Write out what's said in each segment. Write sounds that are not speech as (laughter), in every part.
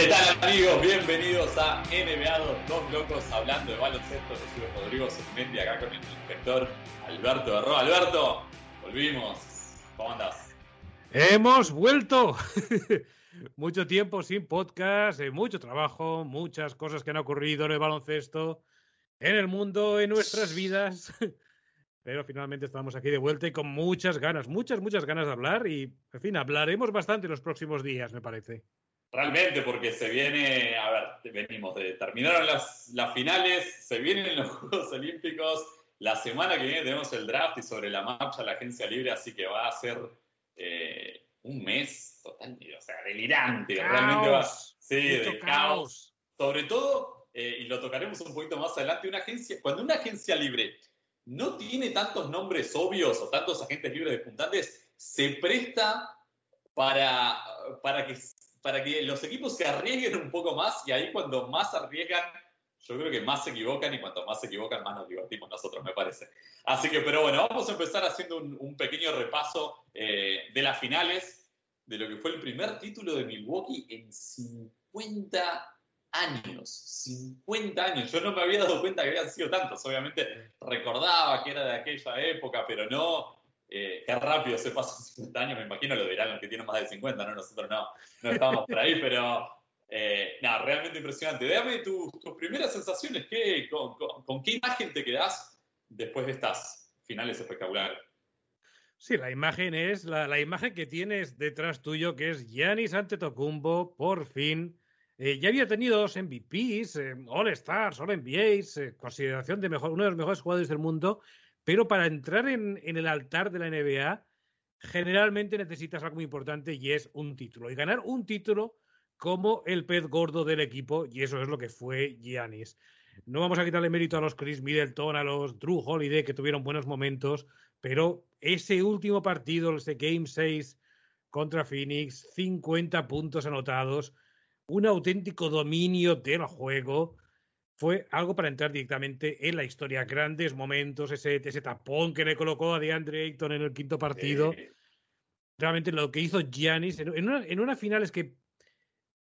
¿Qué tal amigos? Bienvenidos a NBA Dos Locos hablando de baloncesto. Yo soy Rodrigo Segmenti acá con el inspector Alberto Berro. Alberto, volvimos. ¿Cómo andás? Hemos vuelto. (laughs) mucho tiempo sin podcast, eh, mucho trabajo, muchas cosas que han ocurrido en el baloncesto, en el mundo, en nuestras vidas. (laughs) Pero finalmente estamos aquí de vuelta y con muchas ganas, muchas, muchas ganas de hablar y, en fin, hablaremos bastante en los próximos días, me parece. Realmente, porque se viene, a ver, venimos de, terminaron las, las finales, se vienen los (laughs) Juegos Olímpicos, la semana que viene tenemos el draft y sobre la marcha la agencia libre, así que va a ser eh, un mes total, o sea, delirante, realmente va, sí, de caos. caos. Sobre todo, eh, y lo tocaremos un poquito más adelante, una agencia, cuando una agencia libre no tiene tantos nombres obvios o tantos agentes libres despuntantes, se presta para, para que para que los equipos se arriesguen un poco más y ahí cuando más arriesgan, yo creo que más se equivocan y cuanto más se equivocan, más nos divertimos nosotros, me parece. Así que, pero bueno, vamos a empezar haciendo un, pequeño repaso eh, de las finales, de lo que fue el primer título de Milwaukee en 50 años. 50 años. Yo no me había dado cuenta que habían sido tantos. Obviamente recordaba que era de aquella época, pero no eh, qué rápido se pasan 50 años, me imagino lo dirán los que tienen más de 50, ¿no? Nosotros no, no estamos por ahí, pero eh, nada, realmente impresionante. Dame tus primeras sensaciones, ¿qué, con, qué imagen te quedás después de estas finales espectaculares? Sí, la imagen es la, imagen que tienes detrás tuyo, que es Giannis Antetokounmpo, por fin. Eh, ya había tenido dos MVPs, All Stars, All NBAs, consideración de mejor, uno de los mejores jugadores del mundo, pero para entrar en, el altar de la NBA, generalmente necesitas algo muy importante y es un título. Y ganar un título como el pez gordo del equipo, y eso es lo que fue Giannis. No vamos a quitarle mérito a los Chris Middleton, a los Drew Holiday, que tuvieron buenos momentos, pero ese último partido, ese Game 6 contra Phoenix, 50 puntos anotados, un auténtico dominio del juego, fue algo para entrar directamente en la historia. Grandes momentos, ese, ese tapón que le colocó a DeAndre Ayton en el quinto partido. Realmente lo que hizo Giannis en, una, en unas finales que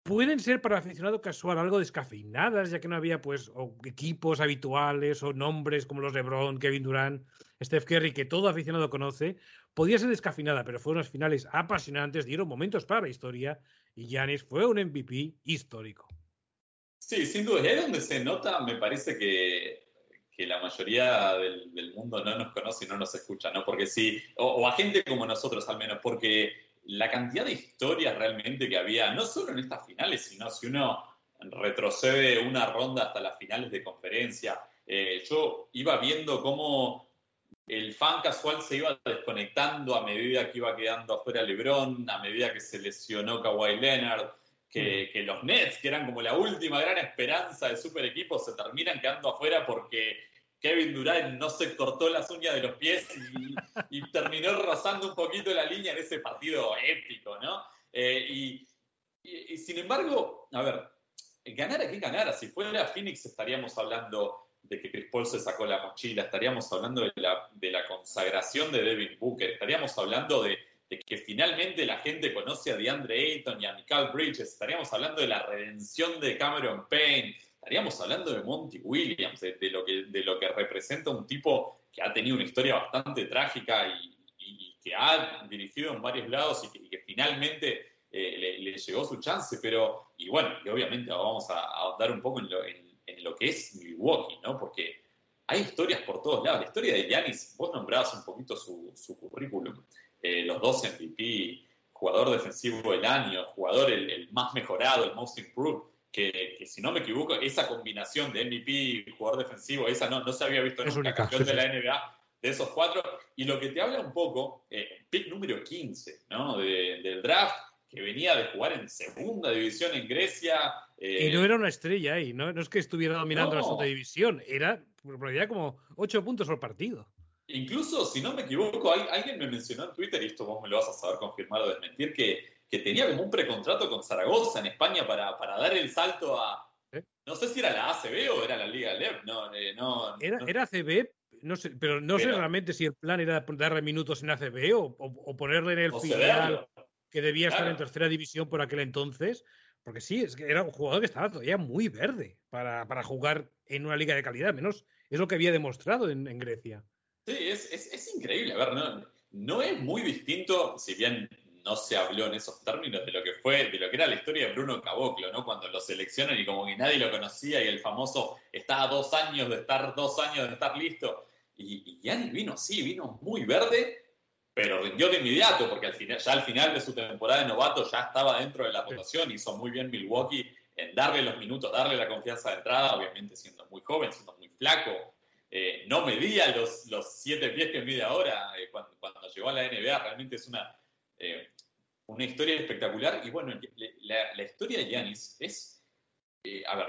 pueden ser para aficionado casual algo descafeinadas, ya que no había pues equipos habituales o nombres como los LeBron, Kevin Durant, Steph Curry, que todo aficionado conoce. Podía ser descafeinada, pero fueron unas finales apasionantes, dieron momentos para la historia y Giannis fue un MVP histórico. Sí, sin duda. Y ahí donde se nota, me parece que, que la mayoría del, mundo no nos conoce y no nos escucha, ¿no? Porque sí, o, a gente como nosotros al menos, porque la cantidad de historias realmente que había, no solo en estas finales, sino si uno retrocede una ronda hasta las finales de conferencia, eh, yo iba viendo cómo el fan casual se iba desconectando a medida que iba quedando afuera LeBron, a medida que se lesionó Kawhi Leonard, que, los Nets, que eran como la última gran esperanza de super equipo, se terminan quedando afuera porque Kevin Durant no se cortó las uñas de los pies y, terminó rozando un poquito la línea en ese partido épico, ¿no? Eh, y, sin embargo, a ver, ganar aquí ganar. Si fuera Phoenix estaríamos hablando de que Chris Paul se sacó la mochila, estaríamos hablando de la, de la consagración de Devin Booker, estaríamos hablando de de que finalmente la gente conoce a DeAndre Ayton y a Michael Bridges, estaríamos hablando de la redención de Cameron Payne, estaríamos hablando de Monty Williams, de, lo, que, de lo que representa un tipo que ha tenido una historia bastante trágica y, que ha dirigido en varios lados y que, finalmente eh, le, llegó su chance, pero, y bueno, y obviamente vamos a, ahondar un poco en lo, en, lo, que es Milwaukee, ¿no? Porque hay historias por todos lados. La historia de Giannis, vos nombrabas un poquito su, su currículum. Eh, los dos MVP, jugador defensivo del año, jugador el, más mejorado, el most improved. que, si no me equivoco, esa combinación de MVP y jugador defensivo, esa no, no se había visto es nunca campeón de la NBA de esos cuatro. Y lo que te habla un poco, eh, pick número 15 ¿no? del draft, que venía de jugar en segunda división en Grecia. y no era una estrella ahí, ¿no? No es que estuviera dominando la segunda división, era por probabilidad como 8 puntos por partido. Incluso, si no me equivoco, alguien me mencionó en Twitter, y esto vos me lo vas a saber confirmar o desmentir, que que tenía como un precontrato con Zaragoza en España para, para dar el salto a. ¿Eh? No sé si era la ACB o era la Liga LEP. No, eh, no, era, era ACB, no sé, pero no sé realmente si el plan era darle minutos en ACB o, o, ponerle en el final que debía estar en tercera división por aquel entonces. Porque sí, es que era un jugador que estaba todavía muy verde para, para jugar en una liga de calidad, menos es lo que había demostrado en, en Grecia. Sí, es, es, es, increíble. A ver, no, no es muy distinto, si bien no se habló en esos términos de lo que fue, de lo que era la historia de Bruno Caboclo, ¿no? Cuando lo seleccionan y como que nadie lo conocía y el famoso está a dos años de estar, dos años de estar listo. Y, y vino, sí, vino muy verde, pero rindió de inmediato, porque al final, ya al final de su temporada de novato ya estaba dentro de la votación, hizo muy bien Milwaukee en darle los minutos, darle la confianza de entrada, obviamente siendo muy joven, siendo muy flaco. Eh, no medía los, los siete pies que mide ahora eh, cuando, cuando, llegó a la NBA, realmente es una, eh, una historia espectacular. Y bueno, la, historia de Yanis es, eh, a ver,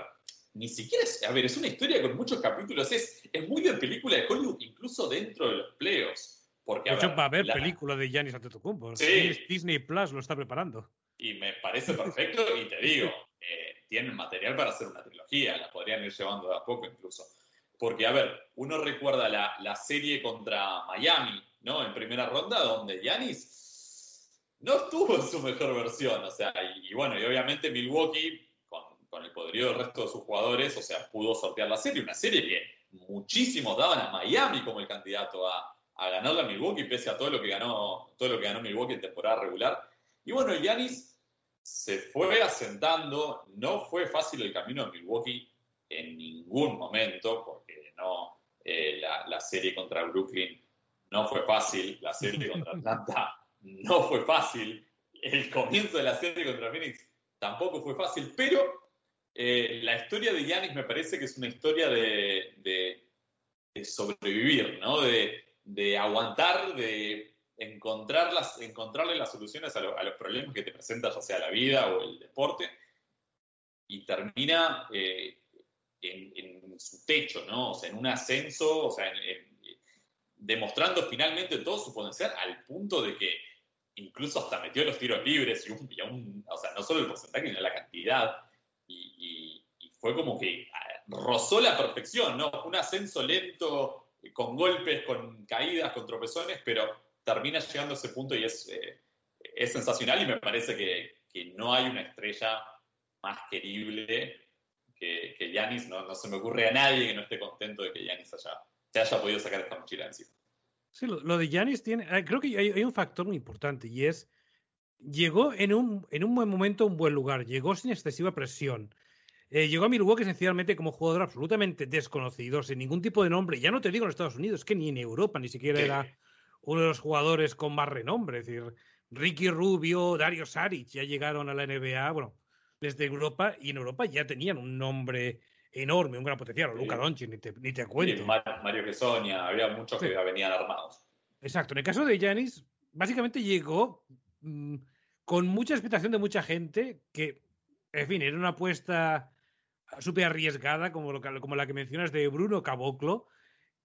ni siquiera es, a ver, es una historia con muchos capítulos, es, es muy de película de Hollywood, incluso dentro de los playoffs. Porque, de hecho, va a haber película de Yanis Antetokounmpo. Sí. Disney Plus lo está preparando. Y me parece perfecto, y te digo, tienen material para hacer una trilogía, la podrían ir llevando de a poco incluso. Porque, a ver, uno recuerda la, la serie contra Miami, ¿no? En primera ronda, donde Yanis no estuvo en su mejor versión. O sea, y, bueno, y obviamente Milwaukee, con, con, el poderío del resto de sus jugadores, o sea, pudo sortear la serie. Una serie que muchísimos daban a Miami como el candidato a, a ganarla a Milwaukee, pese a todo lo que ganó, todo lo que ganó Milwaukee en temporada regular. Y bueno, Yanis se fue asentando. No fue fácil el camino a Milwaukee en ningún momento, la, la serie contra Brooklyn no fue fácil, la serie (laughs) contra Atlanta no fue fácil. El comienzo de la serie contra Phoenix tampoco fue fácil, pero eh, la historia de Yanis me parece que es una historia de, sobrevivir, ¿no? De, aguantar, de encontrar las, encontrarle las soluciones a, los problemas que te presenta, ya sea la vida o el deporte, y termina eh, en, su techo, ¿no? O sea, en un ascenso, o sea, demostrando finalmente todo su potencial al punto de que incluso hasta metió los tiros libres y un, o sea, no solo el porcentaje, sino la cantidad. Y, fue como que rozó la perfección, ¿no? Un ascenso lento, con golpes, con caídas, con tropezones, pero termina llegando a ese punto y es, eh, es sensacional y me parece que, que, no hay una estrella más querible que, que. No, no se me ocurre a nadie que no esté contento de que Yanis haya, se haya podido sacar esta mochila encima. Sí, lo, de Yanis tiene. Ah, creo que hay, un factor muy importante y es. Llegó en un, en un buen momento a un buen lugar, llegó sin excesiva presión. Eh, llegó a Milwaukee esencialmente como jugador absolutamente desconocido, sin ningún tipo de nombre. Ya no te digo en Estados Unidos, es que ni en Europa ni siquiera era uno de los jugadores con más renombre. Es decir, Ricky Rubio, Dario Saric ya llegaron a la NBA, bueno, desde Europa, y en Europa ya tenían un nombre enorme, un gran potencial. Luca Doncic, ni te, ni te cuento. Mario Gesonia, había muchos que venían armados. Exacto. En el caso de Janis, básicamente llegó mm, con mucha expectación de mucha gente que, en fin, era una apuesta súper arriesgada, como, lo, como la que mencionas de Bruno Caboclo.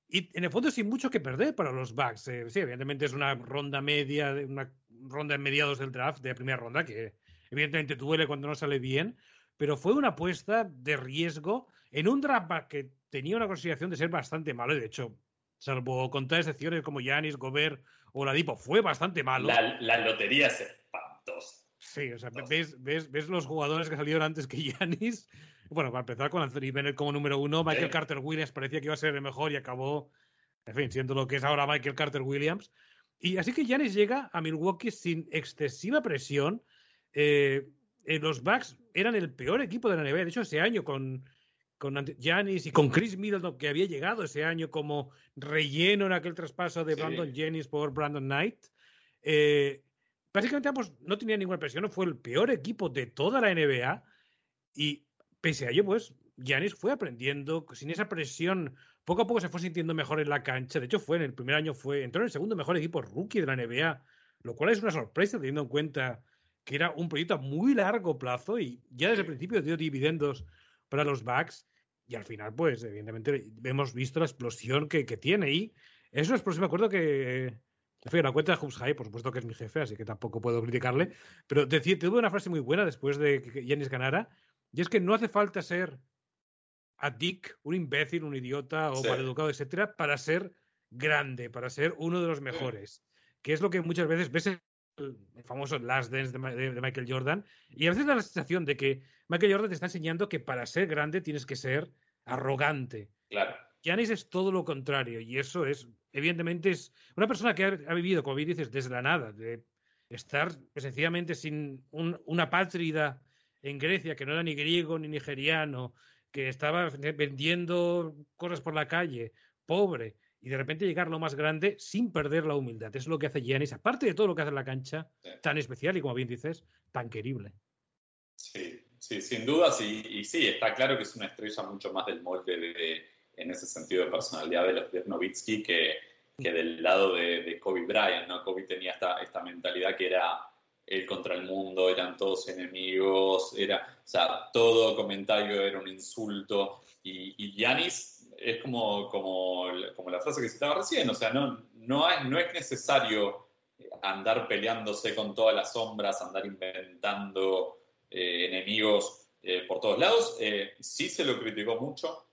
Y en el fondo sin mucho que perder para los Bucks. Eh, sí, evidentemente es una ronda media, una ronda en mediados del draft, de primera ronda, que evidentemente duele cuando no sale bien, pero fue una apuesta de riesgo en un draft que tenía una consideración de ser bastante malo, y de hecho, salvo contar excepciones como Yanis, Gobert o Ladipo, fue bastante malo. La, lotería es espantosa. Sí, o sea, ves, ves, ves, los jugadores que salieron antes que (laughs) Yanis. Bueno, para empezar con Anthony Bennett como número uno, Michael Carter Williams parecía que iba a ser el mejor y acabó, en fin, siendo lo que es ahora Michael Carter Williams. Y así que Yanis llega a Milwaukee sin excesiva presión. Eh, eh, los Bucks eran el peor equipo de la NBA. De hecho, ese año con con y con Chris Middleton, que había llegado ese año como relleno en aquel traspaso de Brandon Jennings por Brandon Knight. Eh, básicamente ambos no tenían ninguna presión, fue el peor equipo de toda la NBA y pese a ello, pues, Giannis fue aprendiendo sin esa presión. Poco a poco se fue sintiendo mejor en la cancha. De hecho, fue en el primer año, fue entró en el segundo mejor equipo rookie de la NBA, lo cual es una sorpresa teniendo en cuenta que era un proyecto a muy largo plazo y ya desde el principio dio dividendos para los Bucks. Y al final, pues, evidentemente, hemos visto la explosión que, que tiene. Y es una explosión, me acuerdo que. En la cuenta de Hoops High, por supuesto que es mi jefe, así que tampoco puedo criticarle. Pero decía, tuve una frase muy buena después de que Yanis ganara. Y es que no hace falta ser a Dick, un imbécil, un idiota o maleducado, etcétera, para ser grande, para ser uno de los mejores. Que es lo que muchas veces ves (clears throat) el famoso Last Dance de, de, Michael Jordan. Y a veces da la sensación de que Michael Jordan te está enseñando que para ser grande tienes que ser arrogante. Claro. Giannis es todo lo contrario. Y eso es, evidentemente, es una persona que ha, ha vivido, como bien dices, desde la nada, de estar sencillamente sin un, una pátrida en Grecia, que no era ni griego ni nigeriano, que estaba vendiendo cosas por la calle, pobre, y de repente llegar lo más grande sin perder la humildad. Es lo que hace Giannis, aparte de todo lo que hace en la cancha, tan especial y como bien dices, tan querible. Sí, sí, sin duda, sí, y sí, está claro que es una estrella mucho más del molde de, en ese sentido de personalidad de los de Novitsky que, que del lado de, de, Kobe Bryant, ¿no? Kobe tenía esta, esta mentalidad que era él contra el mundo, eran todos enemigos, era, o sea, todo comentario era un insulto. Y, y Giannis es como, como, como la frase que citaba recién, o sea, no, no, es, no es necesario andar peleándose con todas las sombras, andar inventando eh, enemigos eh, por todos lados. Eh, sí se lo criticó mucho,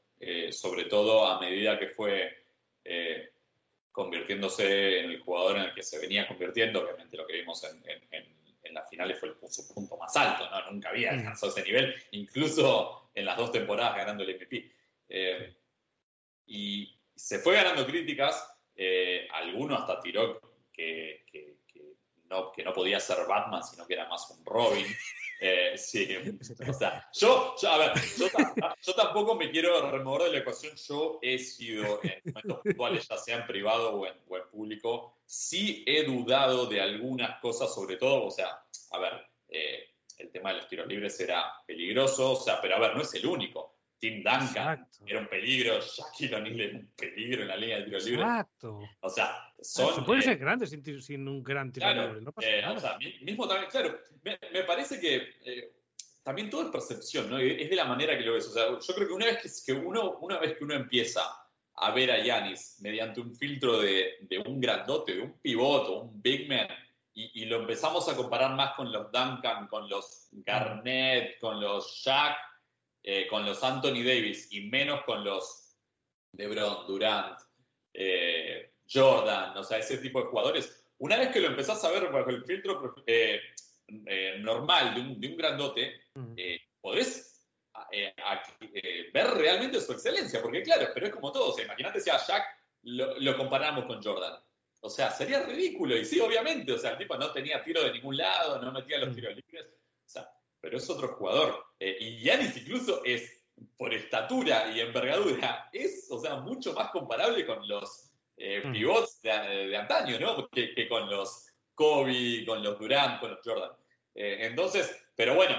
sobre todo a medida que fue convirtiéndose en el jugador en el que se venía convirtiendo, obviamente lo que vimos en, en, en en las finales fue el, su punto más alto, ¿no? Nunca había alcanzado ese nivel, incluso en las dos temporadas ganando el MVP. Eh, y se fue ganando críticas, eh, alguno hasta tiró que, que, que, no, que no podía ser Batman, sino que era más un Robin. (laughs) Eh, sí, o sea, yo, yo, a ver, yo, yo, tampoco me quiero remover de la ecuación. Yo he sido en momentos puntuales, ya sea en privado o en, o en, público, sí he dudado de algunas cosas, sobre todo, o sea, a ver, eh, el tema de los tiros libres era peligroso, o sea, pero a ver, no es el único. Tim Duncan Exacto. era un peligro, Shaquille O'Neal era un peligro en la línea de tiro libre. Exacto. O sea, son. Se puede eh, ser grande sin, sin, un gran tiro claro, libre. No pasa eh, nada. O sea, mismo también, claro, me, me parece que eh, también todo es percepción, ¿no? Es de la manera que lo ves. O sea, yo creo que una vez que, que uno, una vez que uno empieza a ver a Yanis mediante un filtro de, de, un grandote, de un pivoto, un big man, y, y, lo empezamos a comparar más con los Duncan, con los Garnett, con los Shaq, eh, con los Anthony Davis y menos con los LeBron, Durant, eh, Jordan, o sea, ese tipo de jugadores. Una vez que lo empezás a ver bajo el filtro eh, normal de un, de un, grandote, podés ver realmente su excelencia, porque claro, pero es como todo, o sea, imagínate si a Shaq lo, lo comparamos con Jordan. O sea, sería ridículo. Y sí, obviamente, o sea, el tipo no tenía tiro de ningún lado, no metía los tiros libres. O sea, pero es otro jugador. Eh, y Yanis incluso es, por estatura y envergadura, es, o sea, mucho más comparable con los eh, pivots de, de, antaño, ¿no? Que, que, con los Kobe, con los Durant, con los Jordan. Eh, entonces, pero bueno,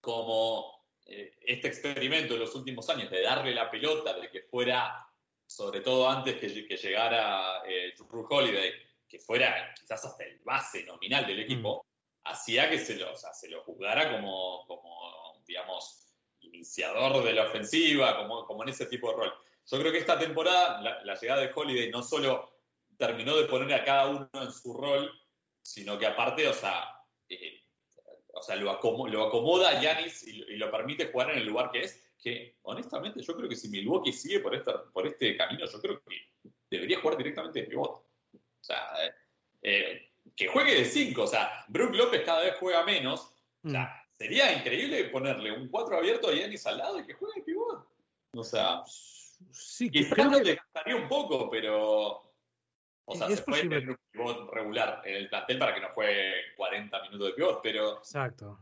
como este experimento de los últimos años de darle la pelota, de que fuera sobre todo antes que, que llegara Drew Holiday, que fuera quizás hasta el base nominal del equipo, mm. Hacía que se lo, o se lo jugara como, como, digamos, iniciador de la ofensiva, como, como en ese tipo de rol. Yo creo que esta temporada, la, llegada de Holiday no solo terminó de poner a cada uno en su rol, sino que aparte, o sea, eh, o sea lo, acomoda, lo acomoda a Yanis y, lo permite jugar en el lugar que es, que honestamente yo creo que si Milwaukee sigue por, por este camino, yo creo que debería jugar directamente de pivot. O sea, eh, que juegue de 5. O sea, Brook López cada vez juega menos. Mm. O sea, sería increíble ponerle un 4 abierto a Yanis al lado y que juegue de pivot. O sea, sí, quizás creo no que... le gastaría un poco, pero. O sea, Es se puede posible. tener un pivot regular en el plantel para que no juegue 40 minutos de pivot, pero. Exacto.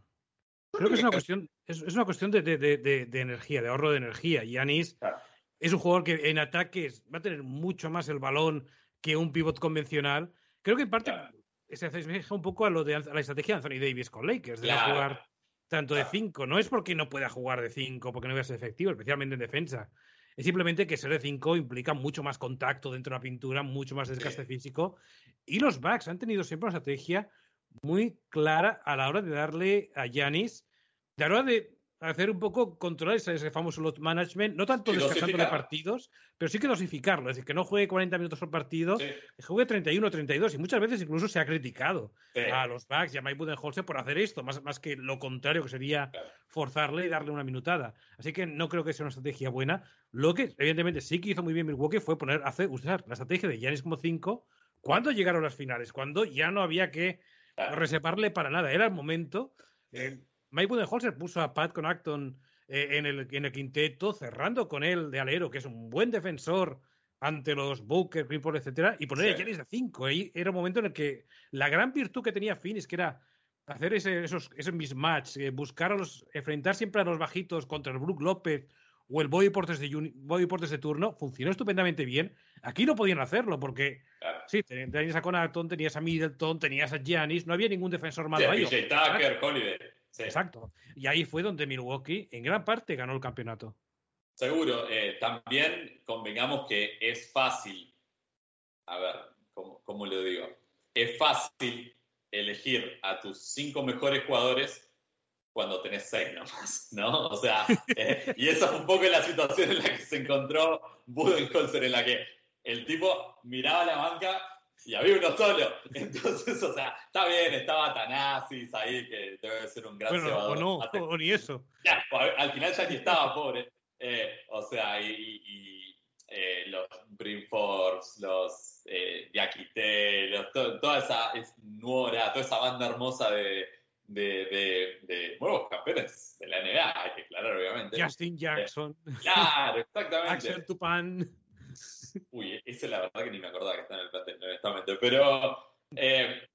Creo que es una cuestión, es, es una cuestión de, de, de, de, energía, de ahorro de energía. Yanis Claro. es un jugador que en ataques va a tener mucho más el balón que un pivot convencional. Creo que en parte Claro. Se asemeja un poco a lo de a la estrategia de Anthony Davis con Lakers, de no jugar tanto de 5. No es porque no pueda jugar de 5, porque no voy a ser efectivo, especialmente en defensa. Es simplemente que ser de 5 implica mucho más contacto dentro de la pintura, mucho más desgaste físico. Y los Bucks han tenido siempre una estrategia muy clara a la hora de darle a Yanis, de la hora de hacer un poco controlar ese, famoso load management, no tanto descansándole partidos, pero sí que dosificarlo, es decir, que no juegue 40 minutos por partido, que juegue 31 32 y muchas veces incluso se ha criticado a los Bucks y a Mike Budenholzer por hacer esto, más, más que lo contrario que sería forzarle y darle una minutada. Así que no creo que sea una estrategia buena. Lo que evidentemente sí que hizo muy bien Milwaukee fue poner hacer usar la estrategia de Giannis como 5 cuando llegaron las finales, cuando ya no había que reseparle para nada, era el momento eh, Mike Budenholzer puso a Pat Connaughton eh, en, el, en el quinteto, cerrando con él de alero, que es un buen defensor ante los Booker, Clifford, etcétera, y poner a Janis de 5. Ahí era un momento en el que la gran virtud que tenía Phoenix, que era hacer ese, esos, ese mismatch, eh, buscar a los, enfrentar siempre a los bajitos contra el Brook López o el Bobby Portes de, Bobby Portes de turno, funcionó estupendamente bien. Aquí no podían hacerlo porque sí, tenías a Connaughton, tenías a Middleton, tenías a Giannis, no había ningún defensor malo ahí. Tucker, Holiday. Exacto. Y ahí fue donde Milwaukee, en gran parte, ganó el campeonato. Seguro. Eh, también convengamos que es fácil. A ver, ¿cómo, le digo? Es fácil elegir a tus cinco mejores jugadores cuando tenés seis nomás, ¿no? O sea, (laughs) eh, y esa es un poco la situación en la que se encontró Budenholzer, en la que el tipo miraba la banca y había uno solo. (laughs) Entonces, o sea, está bien, estaba Tanasis ahí, que debe ser un gran bueno, O no, o ni eso. Ya, al final ya ni estaba, pobre. Eh, o sea, y, eh, los Brimfords, los eh, los, toda esa es Nuora, toda esa banda hermosa de, de, de, nuevos campeones de la NBA, hay que aclarar, obviamente. Justin Jackson. claro, exactamente. (laughs) Axel Tupan. Uy, ese la verdad que ni me acordaba que está en el plantel, honestamente. Pero eh,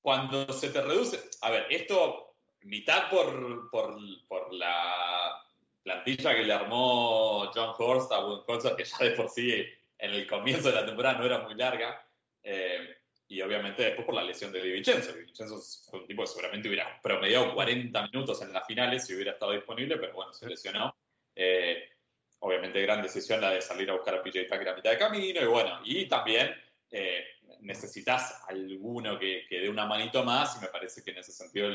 cuando se te reduce. A ver, esto, mitad por, por, por la plantilla que le armó John Horst a Budenholzer, que ya de por sí en el comienzo de la temporada no era muy larga. Eh, y obviamente después por la lesión de Di Vincenzo. Di Vincenzo fue un tipo que seguramente hubiera promediado 40 minutos en las finales si hubiera estado disponible, pero bueno, se lesionó. Eh, obviamente gran decisión la de salir a buscar a PJ Tucker a mitad de camino y bueno, y también eh, necesitas alguno que, que dé una manito más y me parece que en ese sentido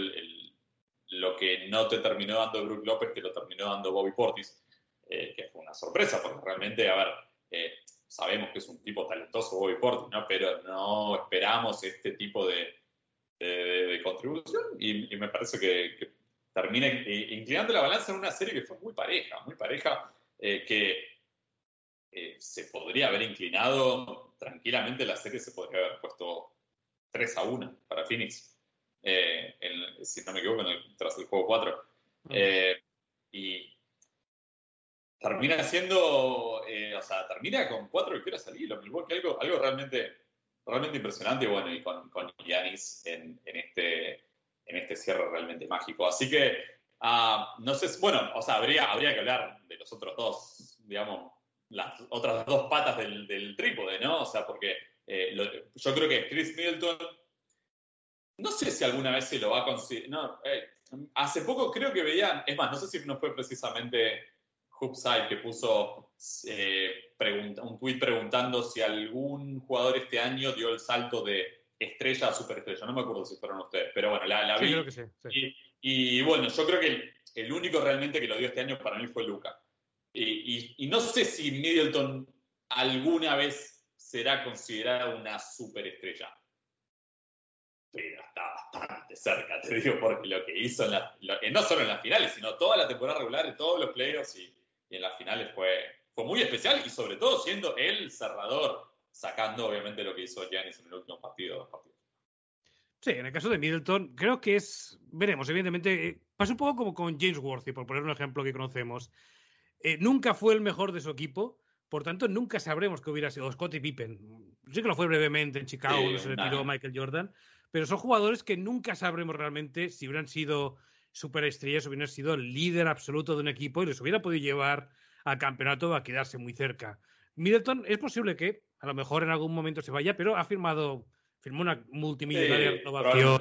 lo que no te terminó dando Brook López, que lo terminó dando Bobby Portis, eh, que fue una sorpresa, porque realmente, a ver, eh, sabemos que es un tipo talentoso Bobby Portis, ¿no? pero no esperamos este tipo de, de, contribución y, me parece que, que termina inclinando la balanza en una serie que fue muy pareja, muy pareja eh, que eh, se podría haber inclinado tranquilamente, la serie se podría haber puesto 3 a 1 para Phoenix, eh, si no me equivoco, tras el juego 4. y termina siendo, o sea, termina con 4 victorias al hilo, Milwaukee, algo, algo realmente, realmente impresionante, bueno, y con, con Giannis en, en, este, en este cierre realmente mágico. Así que Ah, no sé, bueno, o sea, habría, habría que hablar de los otros dos, digamos, las otras dos patas del, del trípode, ¿no? O sea, porque eh, yo creo que Chris Middleton, no sé si alguna vez se lo va a conseguir. No, eh, hace poco creo que veían, es más, no sé si no fue precisamente Hoopside que puso eh, un tweet preguntando si algún jugador este año dio el salto de estrella a superestrella. No me acuerdo si fueron ustedes, pero bueno, la, vi. creo que sí, sí. Y bueno, yo creo que el, único realmente que lo dio este año para mí fue Luca. Y, no sé si Middleton alguna vez será considerada una superestrella. Pero está bastante cerca, te digo, porque lo que hizo, en no solo en las finales, sino toda la temporada regular, en todos los playoffs y, y en las finales fue, fue muy especial y sobre todo siendo el cerrador, sacando obviamente lo que hizo Giannis en el último partido, dos partidos. Sí, en el caso de Middleton, creo que es, veremos, evidentemente, eh, pasa un poco como con James Worthy, por poner un ejemplo que conocemos. Eh, nunca fue el mejor de su equipo, por tanto, nunca sabremos que hubiera sido Scottie Pippen. Sí que lo fue brevemente en Chicago, cuando se retiró Michael Jordan, pero son jugadores que nunca sabremos realmente si hubieran sido superestrellas, hubieran sido el líder absoluto de un equipo y les hubiera podido llevar al campeonato a quedarse muy cerca. Middleton es posible que a lo mejor en algún momento se vaya, pero ha firmado firmó una multimillonaria renovación.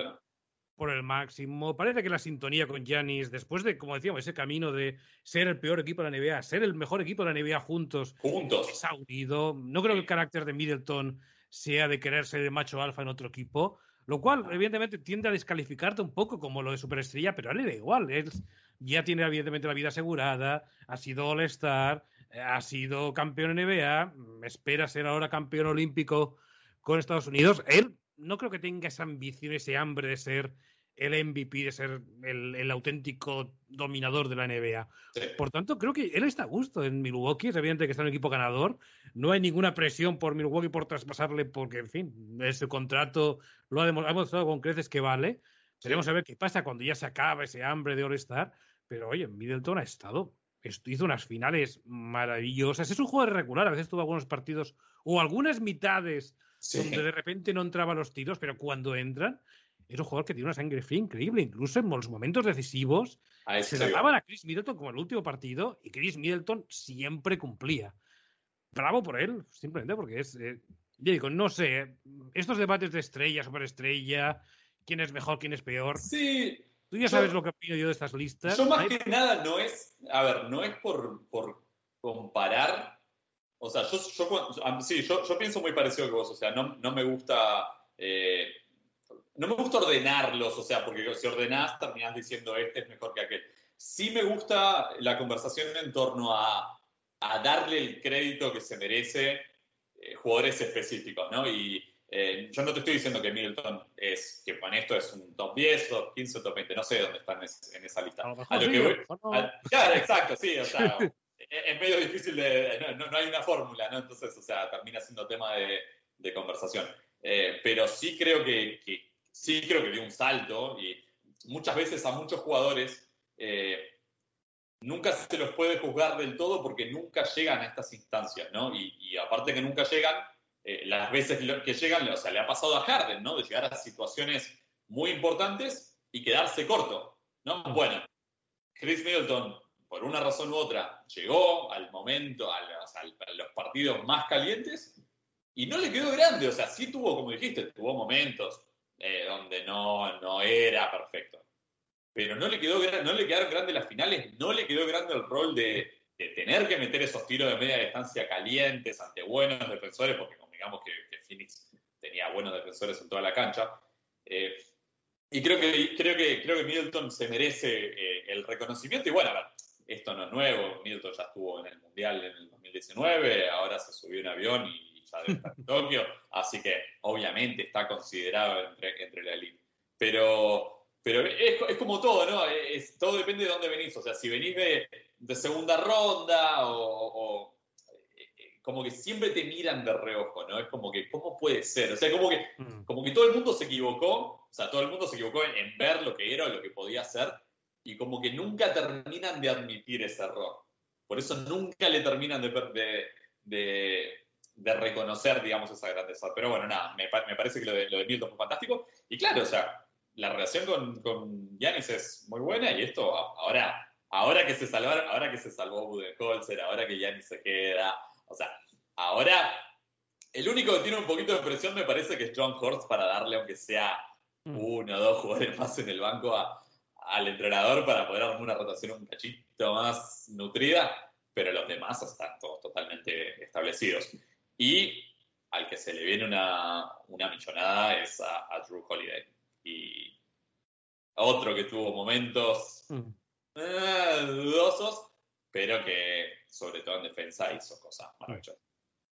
por el máximo. Parece que la sintonía con Giannis, después de, como decíamos, ese camino de ser el peor equipo de la NBA, ser el mejor equipo de la NBA juntos, juntos. se ha unido. No creo que el carácter de Middleton sea de querer ser el macho alfa en otro equipo, lo cual, evidentemente, tiende a descalificarte un poco como lo de superestrella, pero a él le da igual. Él ya tiene, evidentemente, la vida asegurada, ha sido All-Star, ha sido campeón NBA, espera ser ahora campeón olímpico con Estados Unidos. Él no creo que tenga esa ambición, ese hambre de ser el MVP, de ser el, auténtico dominador de la NBA. Por tanto, creo que él está a gusto en Milwaukee. Es evidente que está en un equipo ganador. No hay ninguna presión por Milwaukee por traspasarle, porque, en fin, ese contrato lo ha demostrado con creces que vale. Veremos a ver qué pasa cuando ya se acaba ese hambre de All-Star. Pero oye, Middleton ha estado. Hizo unas finales maravillosas. Es un jugador regular. A veces tuvo algunos partidos o algunas mitades donde de repente no entraban los tiros, pero cuando entran, es un jugador que tiene una sangre fría increíble. Incluso en los momentos decisivos se le daban a Chris Middleton como el último partido y Chris Middleton siempre cumplía. Bravo por él, simplemente porque es. Eh, digo, no sé, estos debates de estrella, superestrella, quién es mejor, quién es peor. Sí. Tú ya sabes lo que opino yo de estas listas. Yo más que nada no es, a ver, no es por, por comparar o sea, yo, yo, sí, yo, yo, pienso muy parecido que vos, o sea, no, no me gusta... Eh, no me gusta ordenarlos, o sea, porque si ordenás terminás diciendo este es mejor que aquel. Sí me gusta la conversación en torno a, a darle el crédito que se merece eh, jugadores específicos, ¿no? Y eh, yo no te estoy diciendo que Middleton es, que con esto es un top 10, top 15, top 20, no sé dónde están en, esa lista. A lo, que voy, claro, exacto, sí, o sea, (laughs) es medio difícil de. No, hay una fórmula, ¿no? Entonces, o sea, termina siendo tema de, conversación. Eh, pero sí creo que, sí creo que dio un salto y muchas veces a muchos jugadores eh, nunca se los puede juzgar del todo porque nunca llegan a estas instancias, ¿no? Y, aparte que nunca llegan, eh, las veces que llegan, o sea, le ha pasado a Harden, ¿no? De llegar a situaciones muy importantes y quedarse corto, ¿no? Bueno, Chris Middleton por una razón u otra, llegó al momento, a los, partidos más calientes y no le quedó grande. O sea, sí tuvo, como dijiste, tuvo momentos eh, donde no, no era perfecto. Pero no le, quedó, no le quedaron grandes las finales, no le quedó grande el rol de, tener que meter esos tiros de media distancia calientes ante buenos defensores, porque digamos que, Phoenix tenía buenos defensores en toda la cancha. Eh, y creo que, creo, que, creo que Middleton se merece eh, el reconocimiento. Y bueno, a ver, esto no es nuevo, Milton ya estuvo en el Mundial en el 2019, ahora se subió un avión y ya debe estar en (laughs) Tokio, así que obviamente está considerado entre, entre la elite. Pero, pero es, es como todo, ¿no? Es, todo depende de dónde venís, o sea, si venís de, de segunda ronda o, eh, como que siempre te miran de reojo, ¿no? Es como que, ¿cómo puede ser? O sea, como que, mm. como que todo el mundo se equivocó, o sea, todo el mundo se equivocó en, en ver lo que era o lo que podía ser, y como que nunca terminan de admitir ese error. Por eso nunca le terminan de, de, reconocer, digamos, esa grandeza. Pero bueno, nada, me, parece que lo de, lo de Milton fue fantástico. Y claro, o sea, la relación con, con Giannis es muy buena y esto ahora, ahora que se salvaron, ahora que se salvó Budenholzer, ahora que Giannis se queda, o sea, ahora el único que tiene un poquito de presión me parece que es John Horst para darle aunque sea mm. uno o dos jugadores más en el banco a, al entrenador para poder armar una rotación un cachito más nutrida, pero los demás están todos totalmente establecidos. Y al que se le viene una, una millonada es a, Drew Holiday. Y otro que tuvo momentos mm. eh, dudosos, pero que sobre todo en defensa hizo cosas maravillosas.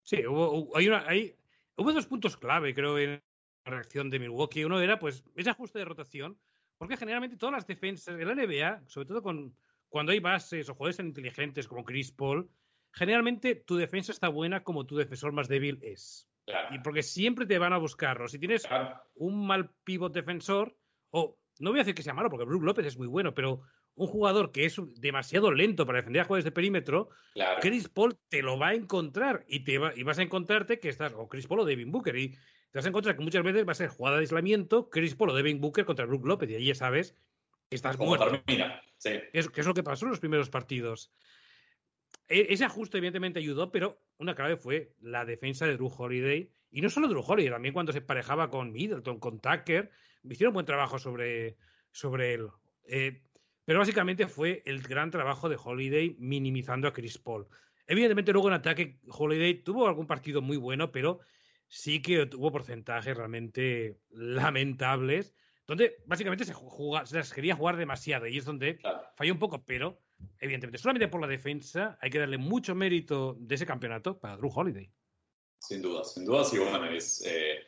Sí, hubo, hay una, hay, hubo dos puntos clave, creo, en la reacción de Milwaukee. Uno era, pues, ese ajuste de rotación porque generalmente todas las defensas de la NBA, sobre todo con, cuando hay bases o jugadores tan inteligentes como Chris Paul, generalmente tu defensa está buena como tu defensor más débil es. Y porque siempre te van a buscarlo. Si tienes un mal pivot defensor, o no voy a decir que sea malo, porque Brook López es muy bueno, pero un jugador que es demasiado lento para defender a jugadores de perímetro, Chris Paul te lo va a encontrar y, te va, y vas a encontrarte que estás o Chris Paul o Devin Booker. Y te vas a encontrar que muchas veces va a ser jugada de aislamiento, Chris Paul o Devin Booker contra Brook López, y ahí ya sabes que estás muerto. Termina. Sí. Es, que es lo que pasó en los primeros partidos. E, ese ajuste, evidentemente, ayudó, pero una clave fue la defensa de Drew Holiday. Y no solo Drew Holiday, también cuando se parejaba con Middleton, con Tucker, hicieron buen trabajo sobre, sobre él. Eh, pero básicamente fue el gran trabajo de Holiday minimizando a Chris Paul. Evidentemente, luego en ataque, Holiday tuvo algún partido muy bueno, pero sí que tuvo porcentajes realmente lamentables, donde básicamente se, se las quería jugar demasiado y es donde falló un poco, pero evidentemente, solamente por la defensa hay que darle mucho mérito de ese campeonato para Drew Holiday. Sin duda, sin duda, sí, bueno, es, eh,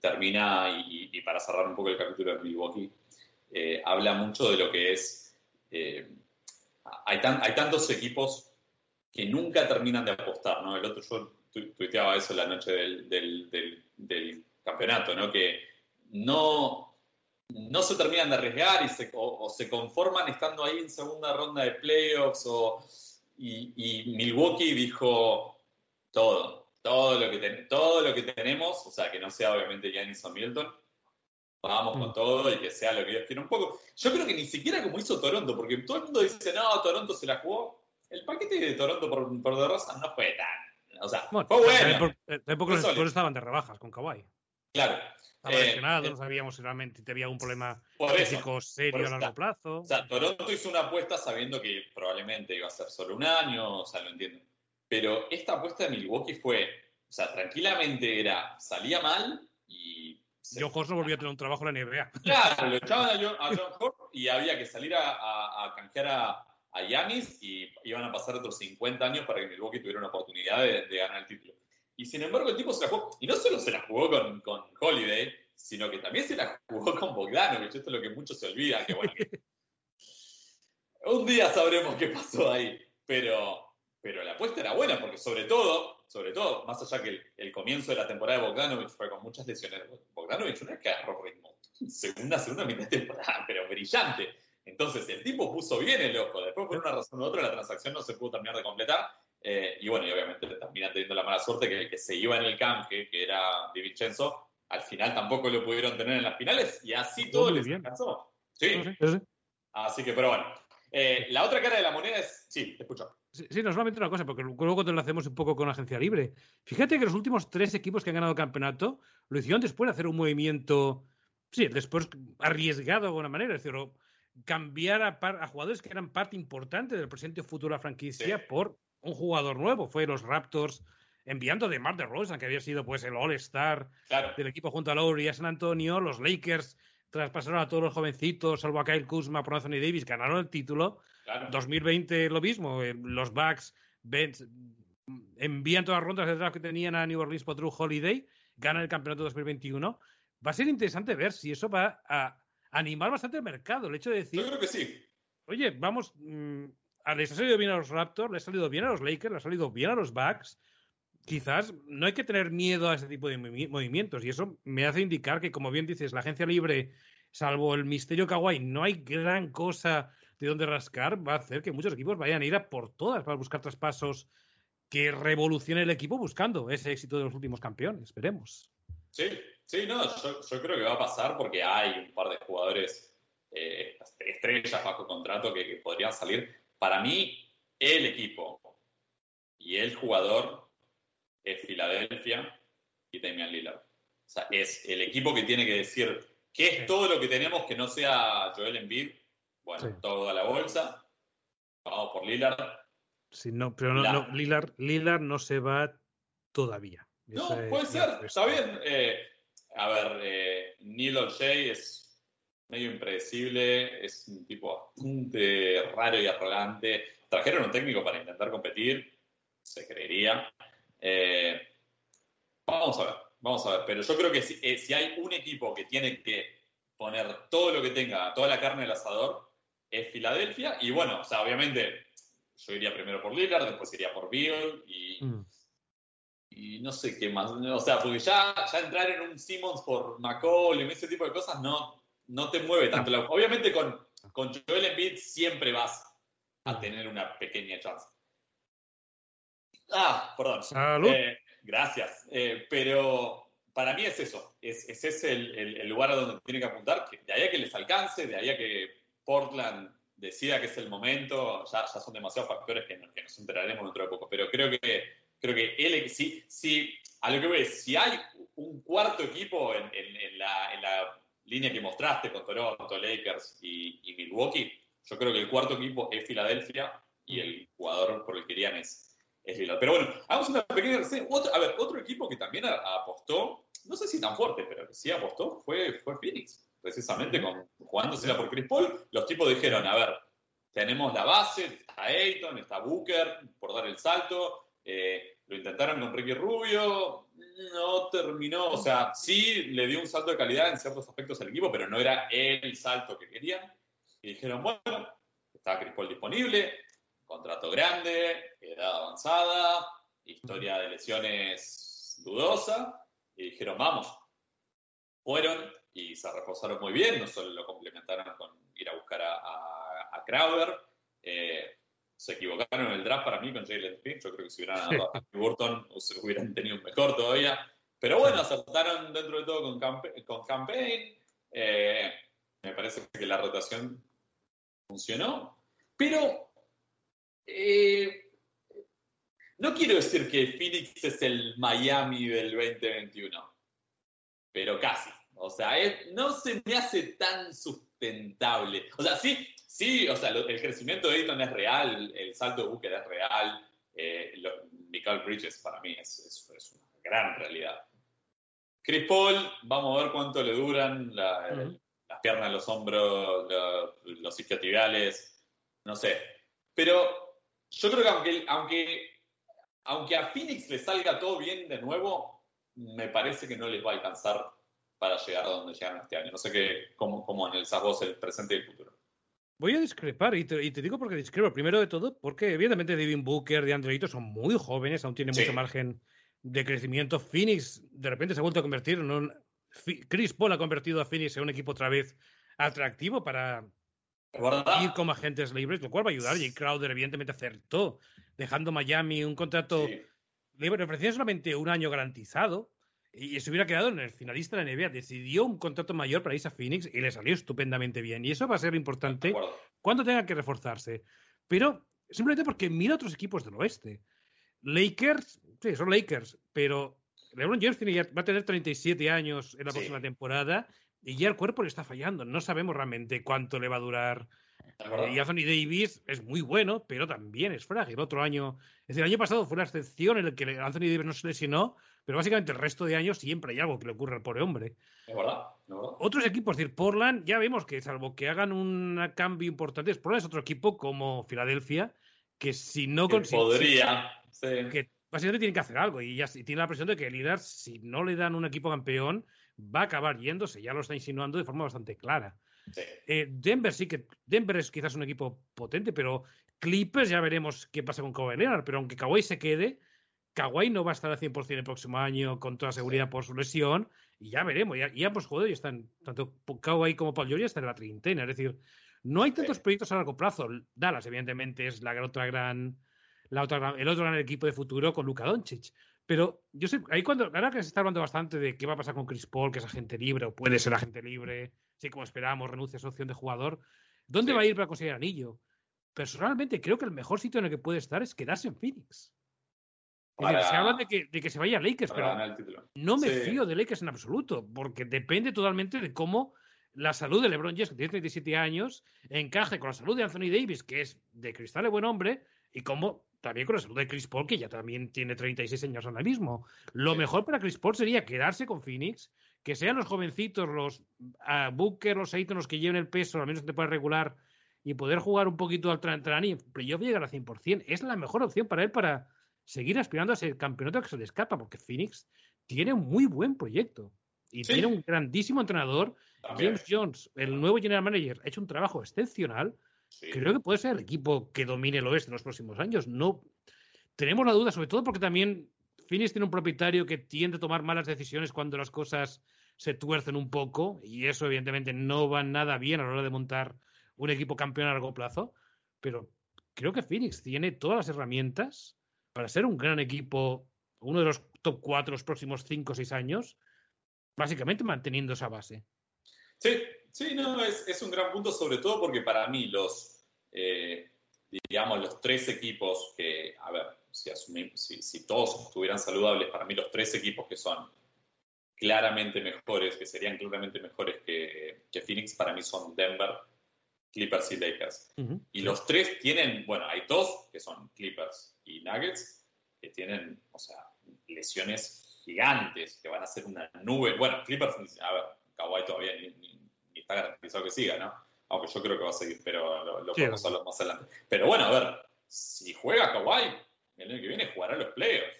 termina, y, para cerrar un poco el capítulo de Milwaukee, eh, habla mucho de lo que es, eh, hay, hay tantos equipos que nunca terminan de apostar, ¿no? El otro, yo tuiteaba eso la noche del, del, campeonato, ¿no? Que no, no se terminan de arriesgar y se, o, se conforman estando ahí en segunda ronda de playoffs o, y, Milwaukee dijo todo, todo lo, que todo lo que tenemos, o sea, que no sea obviamente Giannis o Milton, vamos con mm. todo y que sea lo que Dios quiera un poco. Yo creo que ni siquiera como hizo Toronto, porque todo el mundo dice, no, Toronto se la jugó. El paquete de Toronto por, por de Rosa no fue tan. O sea, fue bueno. Tampoco los estaban de rebajas con Kawhi. Claro. Estaba eh, lesionado, no sabíamos si realmente había un problema físico serio a largo plazo. O sea, Toronto hizo una apuesta sabiendo que probablemente iba a ser solo un año, o sea, lo entiendo. Pero esta apuesta de Milwaukee fue, o sea, tranquilamente era, salía mal y John Horst no volvió a tener un trabajo en la NBA. Claro, lo echaban a John, a y había que salir a, a, canjear a, a Yanis y iban a pasar otros 50 años para que Milwaukee tuviera una oportunidad de, ganar el título. Y sin embargo, el tipo se la jugó, y no solo se la jugó con, con Holiday, sino que también se la jugó con Bogdanovich. Esto es lo que muchos se olvidan. Que, bueno, (laughs) un día sabremos qué pasó ahí, pero, pero la apuesta era buena, porque sobre todo, sobre todo, más allá que el, comienzo de la temporada de Bogdanovich fue con muchas lesiones, Bogdanovich una vez que agarró ritmo, segunda, segunda mitad de temporada, pero brillante. Entonces, el tipo puso bien el ojo. Después, por una razón u otra, la transacción no se pudo terminar de completar. Eh, y bueno, y obviamente terminan teniendo la mala suerte que, que se iba en el canje, que era Di Vincenzo, al final tampoco lo pudieron tener en las finales y así todo les alcanzó. Sí. Así que, pero bueno. Eh, la otra cara de la moneda es. Sí, te escucho. Sí, sí, no solamente una cosa, porque luego te lo hacemos un poco con la agencia libre. Fíjate que los últimos tres equipos que han ganado el campeonato lo hicieron después de hacer un movimiento, sí, después arriesgado de alguna manera. Es decir, cambiar a, jugadores que eran parte importante del presente o futuro de la franquicia por un jugador nuevo. Fue los Raptors enviando de Mar de Rosa, que había sido pues el All-Star del equipo junto a Lowry y a San Antonio. Los Lakers traspasaron a todos los jovencitos, salvo a Kyle Kuzma, por Anthony Davis, ganaron el título. 2020 lo mismo. Eh, los Bucks envían todas las rondas de draft que tenían a New Orleans por Drew Holiday, ganan el campeonato 2021. Va a ser interesante ver si eso va a animar bastante el mercado. El hecho de decir. Yo creo que sí. Oye, vamos. Mm, les ha salido bien a los Raptors, les ha salido bien a los Lakers, les ha salido bien a los Bucks. Quizás no hay que tener miedo a ese tipo de movimientos. Y eso me hace indicar que, como bien dices, la agencia libre, salvo el misterio Kawhi, no hay gran cosa de donde rascar. Va a hacer que muchos equipos vayan a ir a por todas para buscar traspasos que revolucione el equipo buscando ese éxito de los últimos campeones. Esperemos. Sí, Sí, no, yo, creo que va a pasar porque hay un par de jugadores eh, estrellas bajo contrato que, podrían salir. Para mí, el equipo y el jugador es Filadelfia y Damian Lillard. O sea, es el equipo que tiene que decir qué es todo lo que tenemos que no sea Joel Embiid. Bueno, toda la bolsa. Vamos por Lillard. Sí, no, pero no, Lillard, Lillard no se va todavía. No, puede ser, está bien. Eh, a ver, eh, Neil O'Shea es medio impredecible, es un tipo bastante raro y arrogante. Trajeron un técnico para intentar competir, se creería. Eh, vamos a ver, vamos a ver. Pero yo creo que eh, si, hay un equipo que tiene que poner todo lo que tenga, toda la carne del asador, es Filadelfia. Y bueno, o sea, obviamente yo iría primero por Lillard, después iría por Bill y... Mm y no sé qué más. O sea, porque ya, ya entrar en un Simmons por McCollum, ese tipo de cosas, no, no te mueve tanto. Obviamente con, con Joel Embiid siempre vas a tener una pequeña chance. Ah, perdón. Eh, gracias. Eh, pero para mí es eso. Es, ese es el, el, lugar a donde tiene que apuntar. Que de ahí a que les alcance, de ahí a que Portland decida que es el momento, ya, ya son demasiados factores que, que nos enteraremos dentro de poco. Pero creo que creo que él, si, si, a lo que ves, si hay un cuarto equipo en, la, línea que mostraste con Toronto, Lakers y, Milwaukee, yo creo que el cuarto equipo es Filadelfia y el jugador por el que irían es, es Lillard. Pero bueno, hagamos una pequeña Otro, a ver, otro equipo que también apostó, no sé si tan fuerte, pero que sí apostó, fue, fue Phoenix. Precisamente con, jugándosela por Chris Paul, los tipos dijeron, a ver, tenemos la base, está Ayton, está Booker, por dar el salto, eh, lo intentaron con Ricky Rubio, no terminó, o sea, sí le dio un salto de calidad en ciertos aspectos al equipo, pero no era el salto que querían. Y dijeron, bueno, está Chris Paul disponible, contrato grande, edad avanzada, historia de lesiones dudosa, y dijeron, vamos. Fueron y se reforzaron muy bien, no solo lo complementaron con ir a buscar a, a, Crowder, eh, se equivocaron en el draft para mí con Jalen Smith. Yo creo que si hubieran dado a Burton hubieran tenido un mejor todavía. Pero bueno, acertaron dentro de todo con, con Campaign. Eh, me parece que la rotación funcionó. Pero eh, no quiero decir que Phoenix es el Miami del 2021, pero casi. O sea, no se me hace tan sustentable. O sea, sí, Sí, o sea, el crecimiento de Ayton es real, el salto de búsqueda es real. Eh, Michael Bridges para mí es, una gran realidad. Chris Paul, vamos a ver cuánto le duran las piernas, los hombros, los isquiotibiales, no sé. Pero yo creo que aunque, aunque, aunque a Phoenix le salga todo bien de nuevo, me parece que no les va a alcanzar para llegar a donde llegaron este año. No sé qué, cómo, cómo analizás vos el presente y el futuro. Voy a discrepar, y te, digo porque discrepo. Primero de todo, porque evidentemente Devin Booker, de Andreito son muy jóvenes, aún tienen mucho margen de crecimiento. Phoenix de repente se ha vuelto a convertir en un. Chris Paul ha convertido a Phoenix en un equipo otra vez atractivo para ir como agentes libres, lo cual va a ayudar. Jake Crowder, evidentemente, acertó, dejando Miami un contrato libre, ofrecía solamente un año garantizado y se hubiera quedado en el finalista de la NBA. Decidió un contrato mayor para irse a Phoenix y le salió estupendamente bien. Y eso va a ser importante cuando tenga que reforzarse. Pero simplemente porque mira otros equipos del oeste. Lakers, sí, son Lakers, pero LeBron James va a tener 37 años en la próxima temporada y ya el cuerpo le está fallando. No sabemos realmente cuánto le va a durar. y Anthony Davis es muy bueno, pero también es frágil. Otro año, es decir, el año pasado fue la excepción en el que Anthony Davis no se lesionó, pero básicamente el resto de años siempre hay algo que le ocurre al pobre hombre. Es verdad, Otros equipos, es decir, Portland, ya vemos que salvo que hagan un cambio importante, Portland es otro equipo como Filadelfia, que si no consigue. Podría, Que básicamente tiene que hacer algo y ya tiene la presión de que el líder, si no le dan un equipo campeón, va a acabar yéndose, ya lo está insinuando de forma bastante clara. Eh, Denver sí que Denver es quizás un equipo potente, pero Clippers ya veremos qué pasa con Kawhi Leonard, pero aunque Kawhi se quede, Kawhi no va a estar al 100% el próximo año con toda seguridad por su lesión y ya veremos. Ya, ya pues joder, están, tanto Kawhi como Paul George están en la treintena. Es decir, no hay tantos proyectos a largo plazo. Dallas, evidentemente, es la otra gran, la otra, el otro gran equipo de futuro con Luka Doncic. Pero yo sé, ahí cuando, ahora que se está hablando bastante de qué va a pasar con Chris Paul, que es agente libre o puede ser agente libre, sí, como esperamos, renuncia a su opción de jugador, ¿dónde va a ir para conseguir anillo? Personalmente, creo que el mejor sitio en el que puede estar es quedarse en Phoenix se habla de que, se vaya a Lakers, pero no me fío de Lakers en absoluto, porque depende totalmente de cómo la salud de LeBron James, que tiene 37 años, encaje con la salud de Anthony Davis, que es de cristal de buen hombre, y cómo también con la salud de Chris Paul, que ya también tiene 36 años ahora mismo. Lo mejor para Chris Paul sería quedarse con Phoenix, que sean los jovencitos, los uh, Booker, los Aiton, los que lleven el peso, al menos te puede regular, y poder jugar un poquito al tran y playoff llegar al 100%. Es la mejor opción para él para seguir aspirando a ese campeonato que se le escapa, porque Phoenix tiene un muy buen proyecto y tiene un grandísimo entrenador. James Jones, el nuevo general manager, ha hecho un trabajo excepcional. Creo que puede ser el equipo que domine el oeste en los próximos años. No tenemos la duda, sobre todo porque también Phoenix tiene un propietario que tiende a tomar malas decisiones cuando las cosas se tuercen un poco y eso evidentemente no va nada bien a la hora de montar un equipo campeón a largo plazo. Pero creo que Phoenix tiene todas las herramientas para ser un gran equipo, uno de los top 4 los próximos 5 o 6 años, básicamente manteniendo esa base. Sí, sí, no, es, un gran punto, sobre todo porque para mí los, eh, digamos, los tres equipos que, a ver, si, si, todos estuvieran saludables, para mí los tres equipos que son claramente mejores, que serían claramente mejores que, que Phoenix, para mí son Denver, Clippers y Lakers. Y los tres tienen, bueno, hay dos que son Clippers y Nuggets, que tienen, o sea, lesiones gigantes, que van a ser una nube. Bueno, Clippers, a ver, Kawhi todavía ni, está garantizado que siga, ¿no? Aunque yo creo que va a seguir, pero lo, lo podemos hablar más adelante. Pero bueno, a ver, si juega Kawhi, el año que viene jugará los playoffs